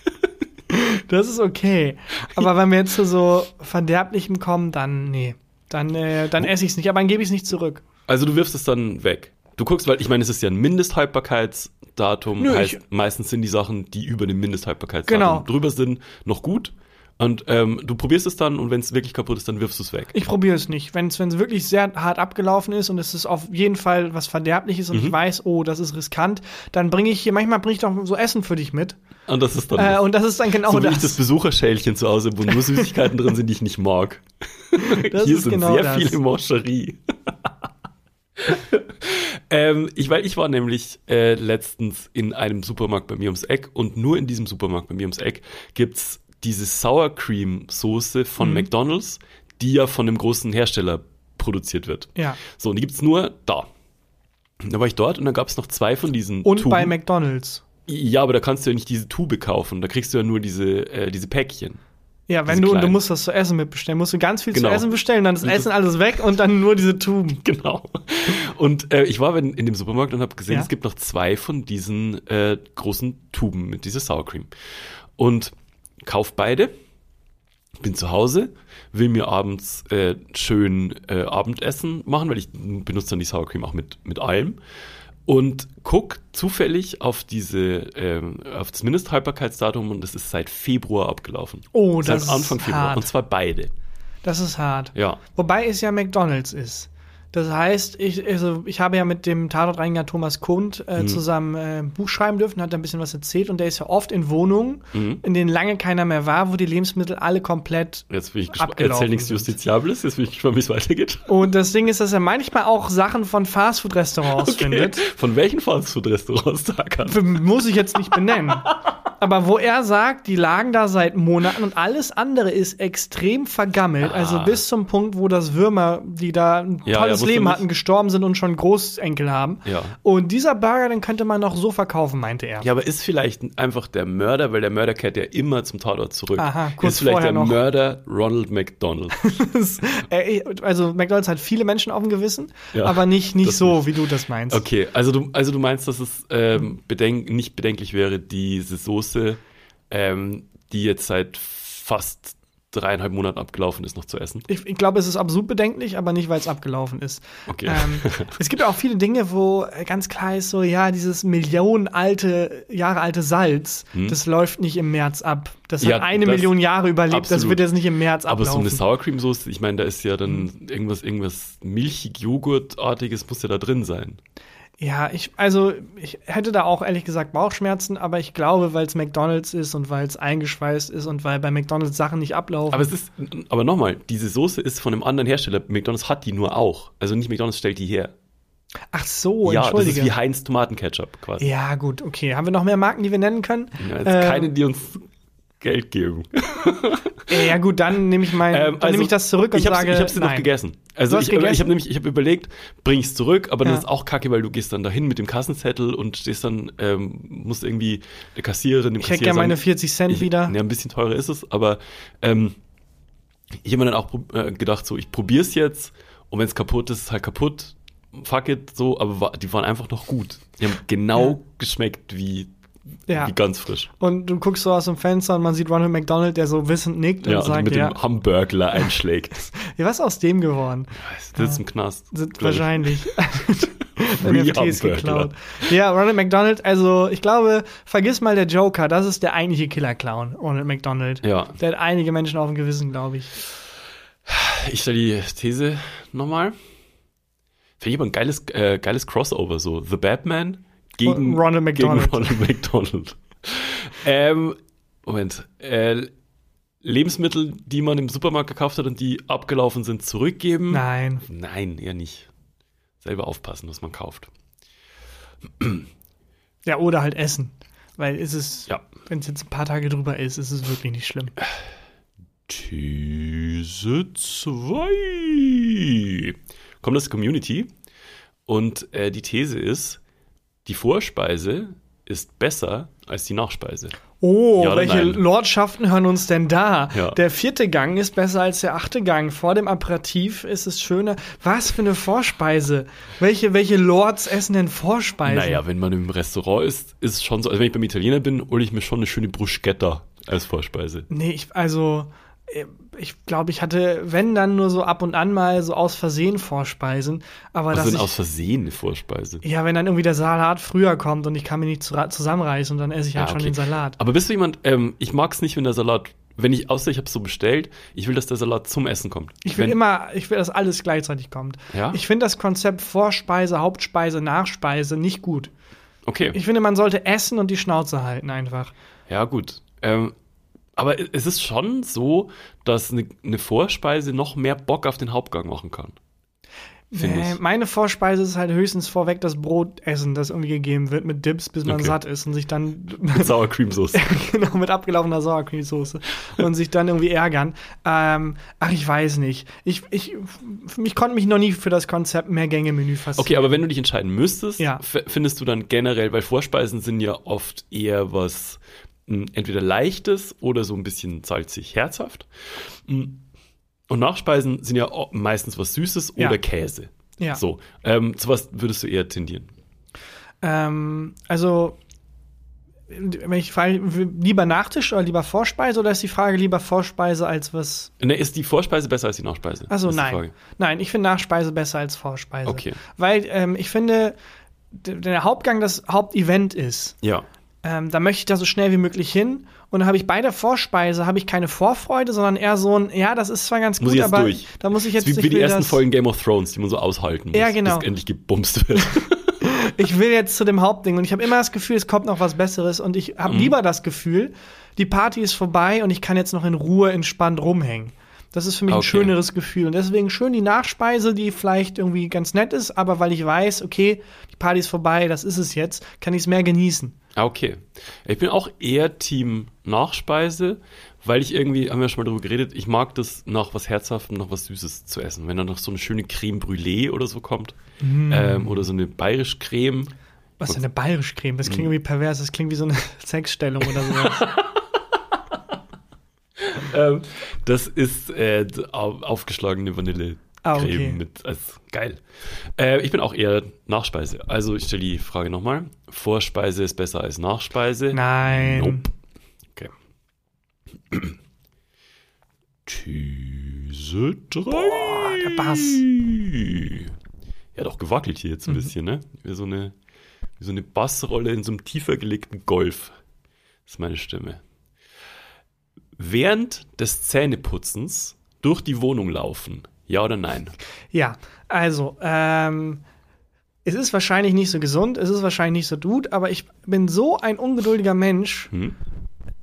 Das ist okay. Aber wenn wir jetzt zu so Verderblichem kommen, dann, nee. Dann, äh, dann esse ich es nicht, aber dann gebe ich es nicht zurück. Also du wirfst es dann weg. Du guckst, weil ich meine, es ist ja ein Mindesthaltbarkeitsdatum. Nö, heißt, meistens sind die Sachen, die über dem Mindesthaltbarkeitsdatum Genau. drüber sind, noch gut. Und ähm, du probierst es dann und wenn es wirklich kaputt ist, dann wirfst du es weg. Ich probiere es nicht. Wenn es wirklich sehr hart abgelaufen ist und es ist auf jeden Fall was Verderbliches und ich weiß, oh, das ist riskant, dann bringe ich hier, manchmal bringe ich doch so Essen für dich mit. Und das ist dann Äh, und das ist dann genau so wie ich das. das Besucherschälchen zu Hause, wo nur Süßigkeiten drin sind, die ich nicht mag. Das Hier ist sind genau sehr das. viele Mancherie. ähm, ich, weil ich war nämlich äh, letztens in einem Supermarkt bei mir ums Eck und nur in diesem Supermarkt bei mir ums Eck gibt's diese Sour Cream Soße von Mhm. McDonald's, die ja von einem großen Hersteller produziert wird. Ja. So, und die gibt's nur da. Da war ich dort und da gab's noch zwei von diesen Und Tuben. bei McDonalds. Ja, aber da kannst du ja nicht diese Tube kaufen. Da kriegst du ja nur diese, äh, diese Päckchen. Ja, wenn du, und du kleinen. musst das zu essen mitbestellen, musst du ganz viel Genau. zu essen bestellen, dann das Das- Essen alles weg und dann nur diese Tuben. Genau. Und äh, ich war in, in dem Supermarkt und habe gesehen, Ja. es gibt noch zwei von diesen äh, großen Tuben mit dieser Sour Cream. Und kauf beide. Bin zu Hause, will mir abends äh, schön äh, Abendessen machen, weil ich benutze dann die Sour Cream auch mit, mit allem. Und guck zufällig auf diese, ähm, auf das Mindesthaltbarkeitsdatum und es ist seit Februar abgelaufen. Oh, seit das ist Anfang Februar. hart. Und zwar beide. Das ist hart. Ja. Wobei es ja McDonalds ist. Das heißt, ich, also ich habe ja mit dem Tatortreiniger Thomas Kund äh, Mhm. zusammen äh, ein Buch schreiben dürfen, hat da ein bisschen was erzählt und der ist ja oft in Wohnungen, Mhm. in denen lange keiner mehr war, wo die Lebensmittel alle komplett. Jetzt bin ich Erzähl nichts. Justiziables, jetzt bin ich gespannt, wie es weitergeht. Und das Ding ist, dass er manchmal auch Sachen von Fastfood-Restaurants findet. Von welchen Fastfood-Restaurants da kann? Muss ich jetzt nicht benennen. Aber wo er sagt, die lagen da seit Monaten und alles andere ist extrem vergammelt. Also Ah. bis zum Punkt, wo das Würmer, die da ein Ja, tolles ja, Leben hatten, gestorben sind und schon Großenkel haben. Ja. Und dieser Burger, den könnte man noch so verkaufen, meinte er. Ja, aber ist vielleicht einfach der Mörder, weil der Mörder kehrt ja immer zum Tatort zurück. Aha, kurz ist vielleicht der noch. Mörder Ronald McDonald. Äh, also McDonalds hat viele Menschen auf dem Gewissen, Ja, aber nicht, nicht so, nicht. wie du das meinst. Okay, also du, also du meinst, dass es ähm, bedenk nicht bedenklich wäre, diese Soße, ähm, die jetzt seit fast dreieinhalb Monaten abgelaufen ist, noch zu essen? Ich, ich glaube, es ist absolut bedenklich, aber nicht, weil es abgelaufen ist. Okay. Ähm, es gibt ja auch viele Dinge, wo äh, ganz klar ist, so, ja, dieses millionenalte, Jahre alte Salz, das läuft nicht im März ab. Das Hm? Ja, hat eine das- Million Jahre überlebt, das absolut. wird jetzt nicht im März Aber so ablaufen. eine Sour Cream Soße, ich meine, da ist ja dann irgendwas, irgendwas milchig Joghurtartiges muss ja da drin sein. Ja, ich, also ich hätte da auch ehrlich gesagt Bauchschmerzen, aber ich glaube, weil es McDonalds ist und weil es eingeschweißt ist und weil bei McDonalds Sachen nicht ablaufen. Aber es ist, aber nochmal, diese Soße ist von einem anderen Hersteller. McDonalds hat die nur auch. Also nicht McDonalds stellt die her. Ach so, ja, das entschuldige. ist wie Heinz Tomatenketchup quasi. ja, gut, okay. Haben wir noch mehr Marken, die wir nennen können? Ja, Ähm, keine, die uns Geld geben. Ja, gut, dann nehme ich mein, Ähm, dann nehme ich das zurück und ich sage, ich hab's dir noch gegessen. Also ich, ich gegessen? habe nämlich, ich habe überlegt, bring ich's zurück, aber Ja. das ist auch kacke, weil du gehst dann dahin mit dem Kassenzettel und stehst dann, ähm, musst irgendwie der Kassiererin, dem Ich hätte Kassierer gerne meine sagen, 40 Cent ich, wieder. Ja, ein bisschen teurer ist es, aber ähm, ich habe mir dann auch äh, gedacht, so ich probier's jetzt und wenn es kaputt ist, ist halt kaputt. Fuck it, so, aber die waren einfach noch gut. Die haben genau Ja. geschmeckt wie, Ja. wie ganz frisch. Und du guckst so aus dem Fenster und man sieht Ronald McDonald, der so wissend nickt Ja, und und sagt, mit ja, dem Hamburgler einschlägt. ja, was ist aus dem geworden? Das ist im Knast. Wahrscheinlich. NFTs geklaut. Ja, Ronald McDonald, also ich glaube, vergiss mal der Joker, das ist der eigentliche Killer-Clown, Ronald McDonald. Ja, Der hat einige Menschen auf dem Gewissen, glaube ich. ich stelle die These nochmal. Finde ich aber ein geiles, äh, geiles Crossover, so The Batman gegen Ronald McDonald. Gegen Ronald McDonald. ähm, Moment. Äh, Lebensmittel, die man im Supermarkt gekauft hat und die abgelaufen sind, zurückgeben? Nein. Nein, eher nicht. Selber aufpassen, was man kauft. Ja, oder halt essen. Weil ist es, Ja. wenn es jetzt ein paar Tage drüber ist, ist es wirklich nicht schlimm. These 2. Kommt aus der Community. Und äh, die These ist, die Vorspeise ist besser als die Nachspeise. Oh, Ja welche nein? Lordschaften hören uns denn da? Ja. Der vierte Gang ist besser als der achte Gang. Vor dem Aperitif ist es schöner. Was für eine Vorspeise? Welche, welche Lords essen denn Vorspeisen? Naja, wenn man im Restaurant ist, ist es schon so. Also wenn ich beim Italiener bin, hole ich mir schon eine schöne Bruschetta als Vorspeise. Nee, ich, also, ich glaube, ich hatte, wenn dann nur so ab und an mal so aus Versehen Vorspeisen. Aber Was ich, aus Versehen eine Vorspeise? ja, wenn dann irgendwie der Salat früher kommt und ich kann mich nicht zu- zusammenreißen und dann esse ich halt Ah, schon okay. den Salat. Aber bist du jemand, ähm, ich mag es nicht, wenn der Salat, wenn ich, außer ich habe es so bestellt, ich will, dass der Salat zum Essen kommt. Ich will wenn, immer, ich will, dass alles gleichzeitig kommt. Ja? Ich finde das Konzept Vorspeise, Hauptspeise, Nachspeise nicht gut. Okay. Ich finde, man sollte essen und die Schnauze halten einfach. Ja, gut. Ähm, aber es ist schon so, dass eine, eine Vorspeise noch mehr Bock auf den Hauptgang machen kann. Nee, meine Vorspeise ist halt höchstens vorweg das Brot essen, das irgendwie gegeben wird mit Dips, bis man Okay. satt ist und sich dann Sour Cream Sauce. genau mit abgelaufener Sauercreme-Soße und sich dann irgendwie ärgern. Ähm, ach, ich weiß nicht. Ich, ich, ich konnte mich noch nie für das Konzept Mehrgänge-Menü faszinieren. Okay, aber wenn du dich entscheiden müsstest, Ja. findest du dann generell, weil Vorspeisen sind ja oft eher was entweder leichtes oder so ein bisschen salzig, herzhaft. Mh, Und Nachspeisen sind ja meistens was Süßes Ja. oder Käse. Ja. So, ähm, zu was würdest du eher tendieren? Ähm, also, wenn ich frage, lieber Nachtisch oder lieber Vorspeise oder ist die Frage lieber Vorspeise als was? Ne, ist die Vorspeise besser als die Nachspeise? Also nein. Nein, ich finde Nachspeise besser als Vorspeise. Okay. Weil ähm, ich finde, der Hauptgang das Hauptevent ist. Ja. Ähm, da möchte ich da so schnell wie möglich hin. Und dann habe ich bei der Vorspeise habe ich keine Vorfreude, sondern eher so ein, ja, das ist zwar ganz Muss gut, aber durch. da muss ich jetzt Das ist wie, wie die ersten Folgen Game of Thrones, die man so aushalten muss, Ja, genau. bis endlich gebumst wird. ich will jetzt zu dem Hauptding und ich habe immer das Gefühl, es kommt noch was Besseres und ich Mhm. habe lieber das Gefühl, die Party ist vorbei und ich kann jetzt noch in Ruhe entspannt rumhängen. Das ist für mich ein Okay. schöneres Gefühl und deswegen schön die Nachspeise, die vielleicht irgendwie ganz nett ist, aber weil ich weiß, okay, die Party ist vorbei, das ist es jetzt, kann ich es mehr genießen. Ah, okay. Ich bin auch eher Team Nachspeise, weil ich irgendwie, haben wir schon mal darüber geredet, ich mag das nach was Herzhaftem, nach was Süßes zu essen. Wenn dann noch so eine schöne Creme Brûlée oder so kommt, Mm. ähm, oder so eine bayerisch Creme. Was ist eine bayerische Creme? Das klingt irgendwie pervers, das klingt wie so eine Sexstellung oder sowas. Ähm, das ist äh, au- aufgeschlagene Vanille. Ah, Creme okay. mit, also geil. Äh, ich bin auch eher Nachspeise. Also ich stelle die Frage nochmal. Vorspeise ist besser als Nachspeise. Nein. Nope. Okay. These 3. Boah, der Bass. Ja, doch gewackelt hier Mhm. jetzt ein bisschen, ne? Wie so eine, wie so eine Bassrolle in so einem tiefer gelegten Golf. Das ist meine Stimme. Während des Zähneputzens durch die Wohnung laufen. Ja oder nein? Ja, also, ähm, es ist wahrscheinlich nicht so gesund, es ist wahrscheinlich nicht so gut, aber ich bin so ein ungeduldiger Mensch. Hm?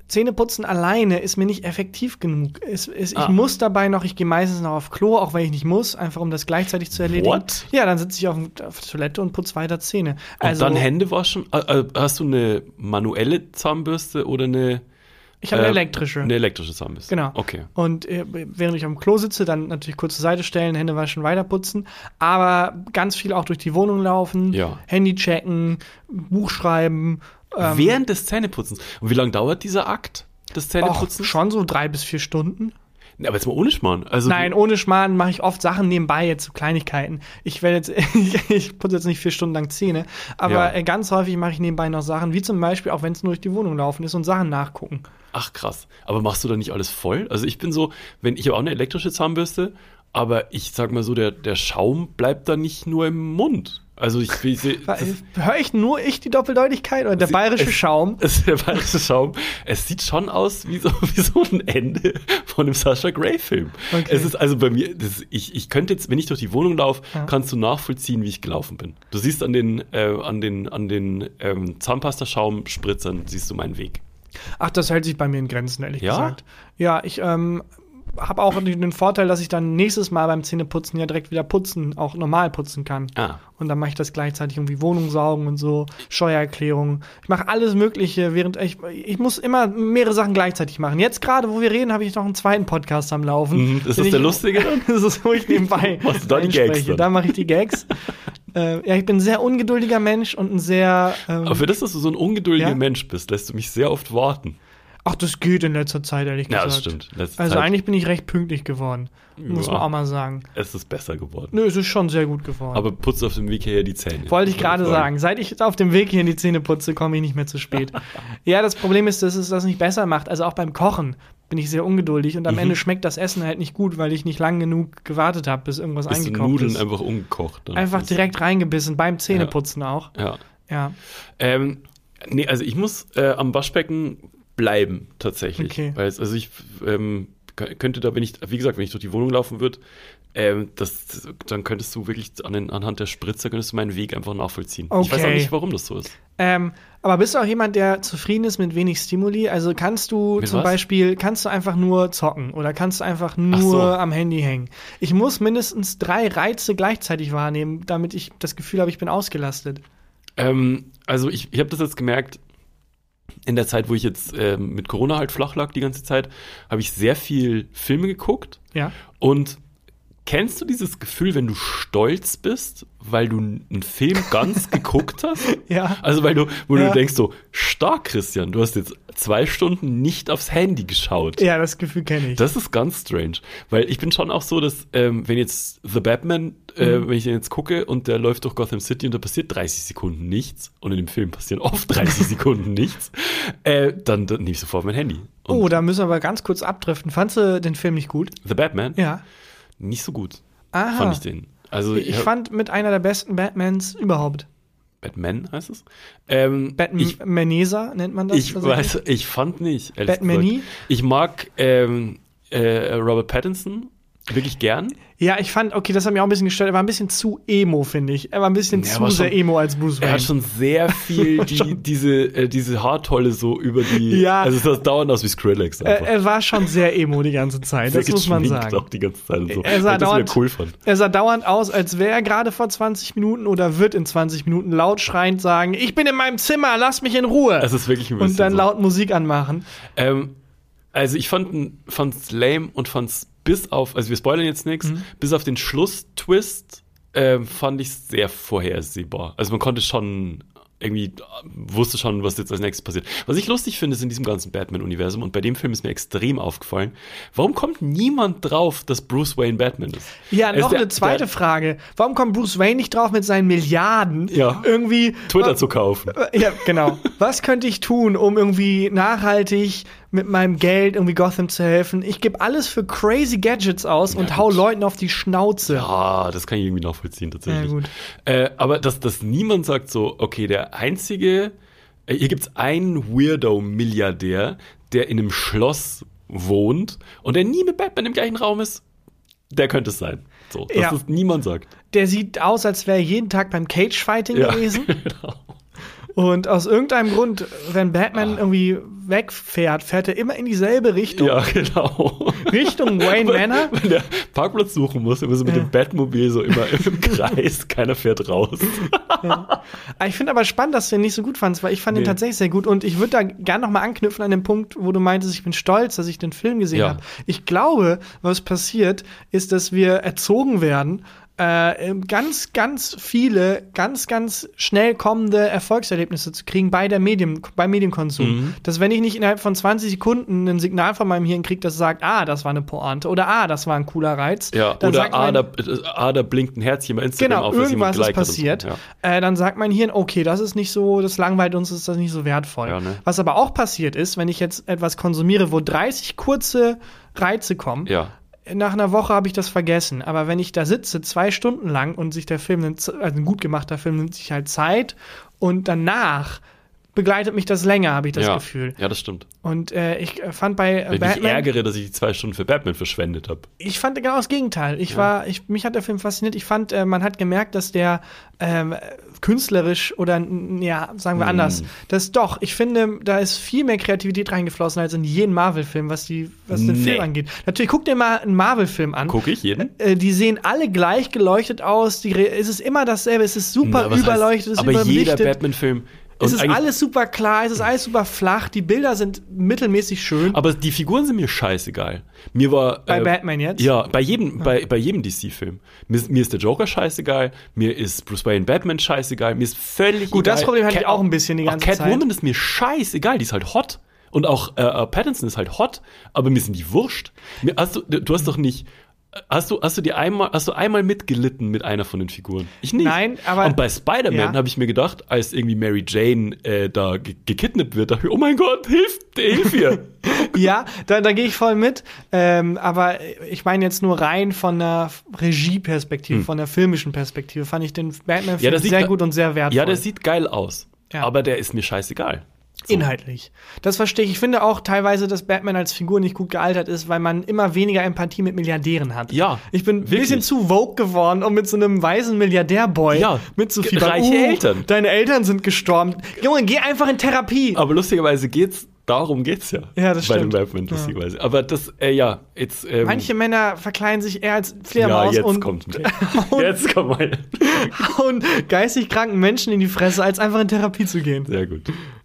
Zähneputzen alleine ist mir nicht effektiv genug. Es, es, Ich Ah. muss dabei noch, ich gehe meistens noch auf Klo, auch wenn ich nicht muss, einfach um das gleichzeitig zu erledigen. What? Ja, dann sitze ich auf, auf der Toilette und putze weiter Zähne. Und Also, dann Hände waschen. Äh, äh, hast du eine manuelle Zahnbürste oder eine, ich habe eine äh, elektrische. eine elektrische Zahnbürste? Genau. Okay. Und äh, während ich am Klo sitze, dann natürlich kurz zur Seite stellen, Hände waschen, weiterputzen. Aber ganz viel auch durch die Wohnung laufen, Ja. Handy checken, Buch schreiben. Ähm, Während des Zähneputzens. Und wie lange dauert dieser Akt des Zähneputzens? schon so drei bis vier Stunden. Aber jetzt mal ohne Schmarrn. Also Nein, ohne Schmarrn mache ich oft Sachen nebenbei, jetzt so Kleinigkeiten. Ich werde jetzt, ich, ich putze jetzt nicht vier Stunden lang Zähne, aber Ja. äh, ganz häufig mache ich nebenbei noch Sachen, wie zum Beispiel, auch wenn es nur durch die Wohnung laufen ist und Sachen nachgucken. Ach krass. Aber machst du da nicht alles voll? Also ich bin so, wenn ich habe auch eine elektrische Zahnbürste, aber ich sag mal so, der, der Schaum bleibt da nicht nur im Mund. Also ich, ich sehe. Höre ich nur ich die Doppeldeutigkeit oder der bayerische es- Schaum? Es der bayerische Schaum. Es sieht schon aus wie so, wie so ein Ende von einem Sascha Grey-Film. Okay. Es ist also bei mir, das, ich, ich könnte jetzt, wenn ich durch die Wohnung laufe, Ja. kannst du nachvollziehen, wie ich gelaufen bin. Du siehst an den, äh, an den, an den ähm, Zahnpasta-Schaumspritzern, siehst du meinen Weg. Ach, das hält sich bei mir in Grenzen, ehrlich Ja? gesagt. Ja, ich ähm, habe auch den Vorteil, dass ich dann nächstes Mal beim Zähneputzen ja direkt wieder putzen, auch normal putzen kann. Ah. Und dann mache ich das gleichzeitig irgendwie Wohnung saugen und so, Steuererklärung. Ich mache alles Mögliche, während ich, ich muss immer mehrere Sachen gleichzeitig machen. Jetzt gerade, wo wir reden, habe ich noch einen zweiten Podcast am Laufen. Mhm, ist das Den der ich- lustige das ist, wo ich nebenbei Machst du da die Gags dann? Da mache ich die Gags. äh, ja, ich bin ein sehr ungeduldiger Mensch und ein sehr. Ähm, Aber für das, dass du so ein ungeduldiger Ja? Mensch bist, lässt du mich sehr oft warten. Ach, das geht in letzter Zeit, ehrlich Ja, gesagt. das stimmt. Letzte Also Zeit eigentlich bin ich recht pünktlich geworden. Muss Ja. man auch mal sagen. es ist besser geworden. Nö, es ist schon sehr gut geworden. Aber putzt auf dem Weg hierher die Zähne. Wollte ich gerade sagen. Seit ich auf dem Weg hier in die Zähne putze, komme ich nicht mehr zu spät. ja, das Problem ist, dass es das nicht besser macht. Also auch beim Kochen bin ich sehr ungeduldig und am Mhm. Ende schmeckt das Essen halt nicht gut, weil ich nicht lang genug gewartet habe, bis irgendwas Ist eingekocht Nudeln ist. einfach ungekocht. dann. Einfach direkt reingebissen, beim Zähneputzen auch. Ja. Ja. Ähm, nee, also ich muss äh, am Waschbecken bleiben, tatsächlich. Okay. Weil es, also ich ähm, könnte da, wenn ich, wie gesagt, wenn ich durch die Wohnung laufen würde, ähm, das, dann könntest du wirklich an den, anhand der Spritze könntest du meinen Weg einfach nachvollziehen. Ich weiß auch Okay. nicht, warum das so ist. Ähm, aber bist du auch jemand, der zufrieden ist mit wenig Stimuli? Also kannst du Mit zum was? Beispiel, kannst du einfach nur zocken oder kannst du einfach nur so. am Handy hängen? Ich muss mindestens drei Reize gleichzeitig wahrnehmen, damit ich das Gefühl habe, ich bin ausgelastet. Ähm, also ich, ich habe das jetzt gemerkt, in der Zeit, wo ich jetzt ähm, mit Corona halt flach lag die ganze Zeit, habe ich sehr viel Filme geguckt Ja. Und kennst du dieses Gefühl, wenn du stolz bist, weil du einen Film ganz geguckt hast? Ja. Also weil du, wo Ja. du denkst so, stark, Christian, du hast jetzt zwei Stunden nicht aufs Handy geschaut. Ja, das Gefühl kenne ich. Das ist ganz strange, weil ich bin schon auch so, dass ähm, wenn jetzt The Batman, äh, Mhm. wenn ich den jetzt gucke und der läuft durch Gotham City und da passiert 30 Sekunden nichts und in dem Film passieren oft 30 Sekunden nichts, äh, dann, dann nehme ich sofort mein Handy. Und oh, da müssen wir aber ganz kurz abdriften. Fandst du den Film nicht gut? The Batman, Ja. Nicht so gut, Aha. fand ich den. Also Ich fand mit einer der besten Batmans überhaupt. Batman heißt es. Ähm, ich Batmaneser nennt man das. ich weiß, ich fand nicht. gesagt. Ich mag ähm, äh, Robert Pattinson wirklich gern. Ja, ich fand, okay, das hat mich auch ein bisschen gestört. Er war ein bisschen zu emo, finde ich. Er war ein bisschen Ja, zu sehr schon- emo als Bruce Er Wayne. hat schon sehr viel die, diese, äh, diese Haartolle so über die. Ja. Also es sah dauernd aus wie Skrillex er, einfach. er war schon sehr emo die ganze Zeit, das muss man sagen. Auch die ganze Zeit so. Er sah das dauernd- cool fand. Er sah dauernd aus, als wäre er gerade vor 20 Minuten oder wird in 20 Minuten laut schreiend sagen, ich bin in meinem Zimmer, lass mich in Ruhe. Es ist wirklich ein bisschen und dann so. laut Musik anmachen. Ähm, also ich fand fand's lame und fand's bis auf, also wir spoilern jetzt nichts, Mhm. bis auf den Schlusstwist ähm, fand ich sehr vorhersehbar. Also man konnte schon irgendwie äh, wusste schon, was jetzt als nächstes passiert. Was ich lustig finde, ist in diesem ganzen Batman-Universum und bei dem Film ist mir extrem aufgefallen, warum kommt niemand drauf, dass Bruce Wayne Batman ist? Ja, noch der- eine zweite der- Frage. Warum kommt Bruce Wayne nicht drauf mit seinen Milliarden Ja. irgendwie Twitter zu kaufen. Ja, genau. Was könnte ich tun, um irgendwie nachhaltig mit meinem Geld irgendwie Gotham zu helfen? Ich gebe alles für crazy Gadgets aus und Ja, hau gut. Leuten auf die Schnauze. Ah, das kann ich irgendwie nachvollziehen tatsächlich. Ja, gut. Äh, aber dass, dass niemand sagt so, okay, der einzige, äh, hier gibt's einen Weirdo-Milliardär, der in einem Schloss wohnt und der nie mit Batman im gleichen Raum ist, der könnte es sein. So, dass Ja. das niemand sagt. Der sieht aus, als wäre er jeden Tag beim Cage-Fighting Ja, gewesen. genau. Und aus irgendeinem Grund, wenn Batman irgendwie wegfährt, fährt er immer in dieselbe Richtung. Ja, genau. Richtung Wayne Manor. Wenn der Parkplatz suchen muss, immer so mit dem Batmobil so immer im Kreis, keiner fährt raus. Ah, Ich finde aber spannend, dass du den nicht so gut fandst, weil ich fand den Nee. tatsächlich sehr gut. Und ich würde da gern noch mal anknüpfen an den Punkt, wo du meintest, ich bin stolz, dass ich den Film gesehen Ja. habe. Ich glaube, was passiert, ist, dass wir erzogen werden, äh, ganz, ganz viele, ganz, ganz schnell kommende Erfolgserlebnisse zu kriegen bei der Medien, beim Medienkonsum. Mhm. Dass wenn ich nicht innerhalb von 20 Sekunden ein Signal von meinem Hirn kriege, das sagt, ah, das war eine Pointe oder ah, das war ein cooler Reiz, Ja, dann oder sagt A, mein- da, äh, A, da blinkt ein Herzchen bei Instagram Genau, auf, dass irgendwas jemand ist passiert. so. Ja. Äh, dann sagt mein Hirn, okay, das ist nicht so, das langweilt uns, ist das nicht so wertvoll. Ja, ne? Was aber auch passiert ist, wenn ich jetzt etwas konsumiere, wo 30 kurze Reize kommen, ja. Nach einer Woche habe ich das vergessen. Aber wenn ich da sitze, zwei Stunden lang und sich der Film, also ein gut gemachter Film nimmt sich halt Zeit und danach begleitet mich das länger, habe ich das ja. Gefühl. Ja, das stimmt. Und äh, ich äh, fand bei äh, Wenn ich Batman, ärgere, dass ich die zwei Stunden für Batman verschwendet habe. ich fand genau das Gegenteil. Ich war, ich, mich hat der Film fasziniert. Ich fand, äh, man hat gemerkt, dass der ähm, künstlerisch oder ja, sagen wir Mm. anders, dass doch, ich finde, da ist viel mehr Kreativität reingeflossen als in jeden Marvel-Film, was die, was den Nee. Film angeht. Natürlich, guck dir mal einen Marvel-Film an. Gucke ich jeden? Äh, die sehen alle gleich geleuchtet aus. Die, es ist immer dasselbe. Es ist super Na, heißt- überleuchtet, es ist aber jeder. Batman-Film. Es ist alles super klar, es ist alles super flach. Die Bilder sind mittelmäßig schön. Aber die Figuren sind mir scheißegal. Mir war. Bei äh, Batman jetzt? Ja, bei jedem, bei, bei jedem DC-Film. Mir, ist- mir ist der Joker scheißegal, mir ist Bruce Wayne Batman scheißegal, mir ist völlig Gut, egal. das Problem hatte ich Cat- auch ein bisschen die auch ganze Catwoman Zeit. ist mir scheißegal, die ist halt hot. Und auch äh, äh, Pattinson ist halt hot, aber mir sind die wurscht. Mir, hast du, du hast doch nicht. Hast du, hast du dir einmal, hast du einmal mitgelitten mit einer von den Figuren? Ich nicht. Nein, aber- Und bei Spider-Man Ja. habe ich mir gedacht, als irgendwie Mary Jane äh, da ge gekidnappt wird, dachte ich, oh mein Gott, hilf, hilf ihr. Ja, da, da gehe ich voll mit. Ähm, aber ich meine jetzt nur rein von der Regieperspektive, von der filmischen Perspektive, fand ich den Batman-Film Hm. Ja, sehr gut und sehr wertvoll. Ja, der sieht geil aus. Ja. Aber der ist mir scheißegal. So. Inhaltlich. Das verstehe ich. Ich finde auch teilweise, dass Batman als Figur nicht gut gealtert ist, weil man immer weniger Empathie mit Milliardären hat. Ja, Ich bin ein bisschen zu vogue geworden, um mit so einem weißen Milliardärboy Ja, mitzufiebern. reiche Eltern. Deine Eltern sind gestorben. Junge, geh einfach in Therapie. Aber lustigerweise geht's, darum geht's ja. Ja, das Bei stimmt. dem Batman, lustigerweise. Aber das, äh, ja, jetzt, ähm, Manche Männer verkleiden sich eher als ja, Fledermaus jetzt und kommt, und- jetzt kommt mal. hauen geistig kranken Menschen in die Fresse, als einfach in Therapie zu gehen. Sehr gut.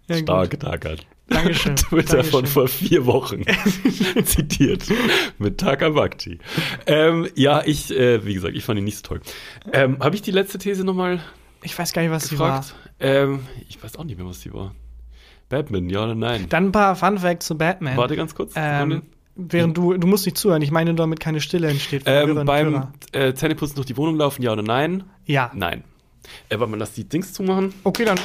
Ja, gut. Tag hat. Dankeschön. Twitter von vor vier Wochen zitiert mit Takabakti. Ähm, ja, ich, äh, wie gesagt, ich fand ihn nicht so toll. Ähm, Habe ich die letzte These nochmal Ich weiß gar nicht, was sie war. gefragt? Ähm, ich weiß auch nicht mehr, was die war. Batman, ja oder nein? Dann ein paar Fun Facts zu Batman. Warte ganz kurz. Ähm, während du, du musst nicht zuhören, ich meine, damit keine Stille entsteht. Ähm, beim äh, Zähneputzen durch die Wohnung laufen, ja oder nein? Ja. Nein. Äh, warte mal, lass die Dings zumachen. Okay, dann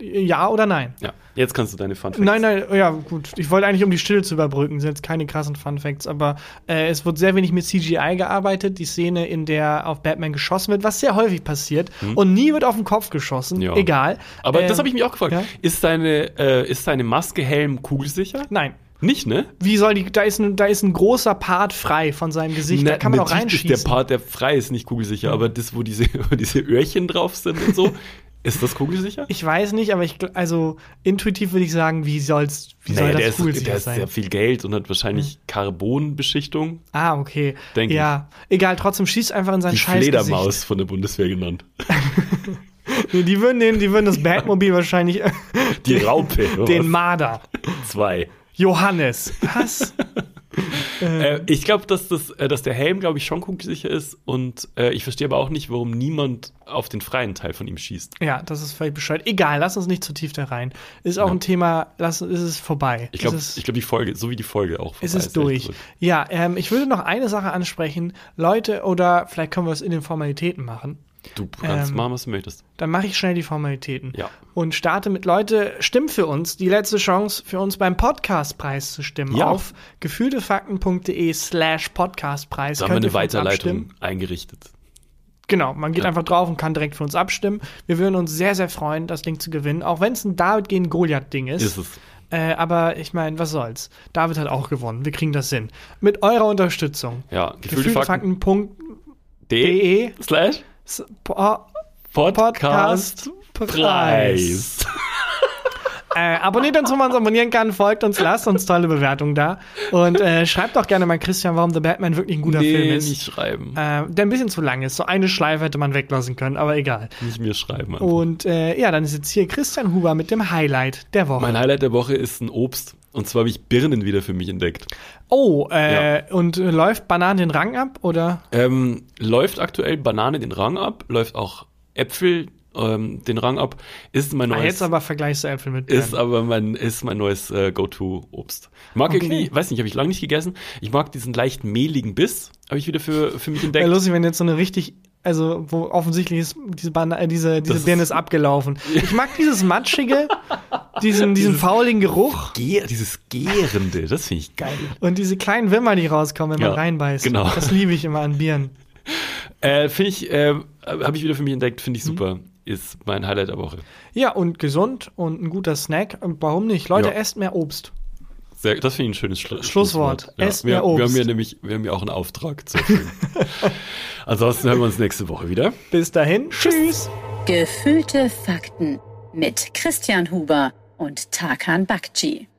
ja oder nein? Ja, jetzt kannst du deine Fun Facts. Nein, nein, ja, gut. Ich wollte eigentlich, um die Stille zu überbrücken, sind jetzt keine krassen Fun Facts, aber äh, es wird sehr wenig mit CGI gearbeitet. Die Szene, in der auf Batman geschossen wird, was sehr häufig passiert. Und nie wird auf den Kopf geschossen. Hm. Ja. Egal. Aber Ähm, das habe ich mich auch gefragt. ja? Ist deine, äh, ist deine Maske Helm kugelsicher? Nein. Nicht, ne? Wie soll die, da ist ein, da ist ein großer Part frei von seinem Gesicht, da Na, kann man auch reinschießen. Ist der Part, der frei ist, nicht kugelsicher, aber das, wo diese, wo diese Öhrchen drauf sind und so, ist das kugelsicher? Ich weiß nicht, aber ich, also intuitiv würde ich sagen, wie soll's, wie soll Naja, der das ist, cool der ist sein? sehr viel Geld und hat wahrscheinlich Carbonbeschichtung. Ah, okay. Denk ja, egal, trotzdem schießt einfach in sein Die scheiß Fledermaus von der Bundeswehr genannt. Nee, die würden den, die würden das Batmobil wahrscheinlich Die Raupe. den? Marder. Zwei. Johannes. Was? Äh, ich glaube, dass, das, äh, dass der Helm, glaube ich, schon kugelsicher ist. Und äh, ich verstehe aber auch nicht, warum niemand auf den freien Teil von ihm schießt. ja, das ist völlig bescheuert. Egal, lass uns nicht zu tief da rein. Ist auch Ja. ein Thema, lass, ist es vorbei. Ich glaube, ist glaub, die Folge, so wie die Folge auch. ist vorbei es durch. echt Ja, ähm, ich würde noch eine Sache ansprechen. Leute, oder vielleicht können wir es in den Formalitäten machen. Du kannst Ähm, machen, was du möchtest. Dann mache ich schnell die Formalitäten. Ja. Und starte mit Leute, stimmt für uns. Die letzte Chance für uns beim Podcastpreis zu stimmen. Ja. Auf gefühltefakten.de slash Podcastpreis. Da haben wir eine. Weiterleitung eingerichtet. Genau, man geht Ja. einfach drauf und kann direkt für uns abstimmen. Wir würden uns sehr, sehr freuen, das Ding zu gewinnen. Auch wenn es ein David gegen Goliath-Ding ist. Ist es. Äh, aber ich meine, was soll's. David hat auch gewonnen. Wir kriegen das hin. Mit eurer Unterstützung. Ja, gefühlte Fakten. Gefühltefakten. De slash Po- Podcast Preis. Äh, abonniert uns, wo man uns abonnieren kann, folgt uns, lasst uns tolle Bewertungen da. Und äh, schreibt doch gerne mal Christian, warum The Batman wirklich ein guter Film Nee, ist. nicht schreiben. Äh, der ein bisschen zu lang ist. So eine Schleife hätte man weglassen können, aber egal. Nicht mir schreiben. einfach. Und äh, ja, dann ist jetzt hier Christian Huber mit dem Highlight der Woche. Mein Highlight der Woche ist ein Obst. Und zwar habe ich Birnen wieder für mich entdeckt. oh, äh, und äh, läuft Bananen den Rang ab oder? Ähm, läuft aktuell Banane den Rang ab, läuft auch Äpfel ähm, den Rang ab. Ist mein Ah, neues, jetzt aber vergleichst du Äpfel mit ist Birnen. aber mein, ist mein neues äh, Go-To-Obst. Ich mag Okay. irgendwie, weiß nicht, habe ich lange nicht gegessen. Ich mag diesen leicht mehligen Biss, habe ich wieder für, für mich Wäre entdeckt. lustig, wenn jetzt so eine richtig, also wo offensichtlich ist, diese, Bana äh, diese, diese Das Birne ist- abgelaufen. Ich mag dieses matschige, diesen, diesen fauligen Geruch Ge dieses Gärende, das finde ich geil. und diese kleinen Würmer, die rauskommen, wenn man Ja, reinbeißt. genau. Das liebe ich immer an Birnen. Äh, finde ich, äh, habe ich wieder für mich entdeckt, finde ich Mhm. super. Ist mein Highlight der Woche. Ja, und gesund und ein guter Snack. Und warum nicht? Leute, Ja. esst mehr Obst. Sehr, das finde ich ein schönes Schlu Schlusswort. Ja, Esst wir, wir haben ja nämlich, wir haben ja auch einen Auftrag zu erfüllen. Ansonsten hören wir uns nächste Woche wieder. Bis dahin. Tschüss. Gefühlte Fakten mit Christian Huber und Tarkan Bakci.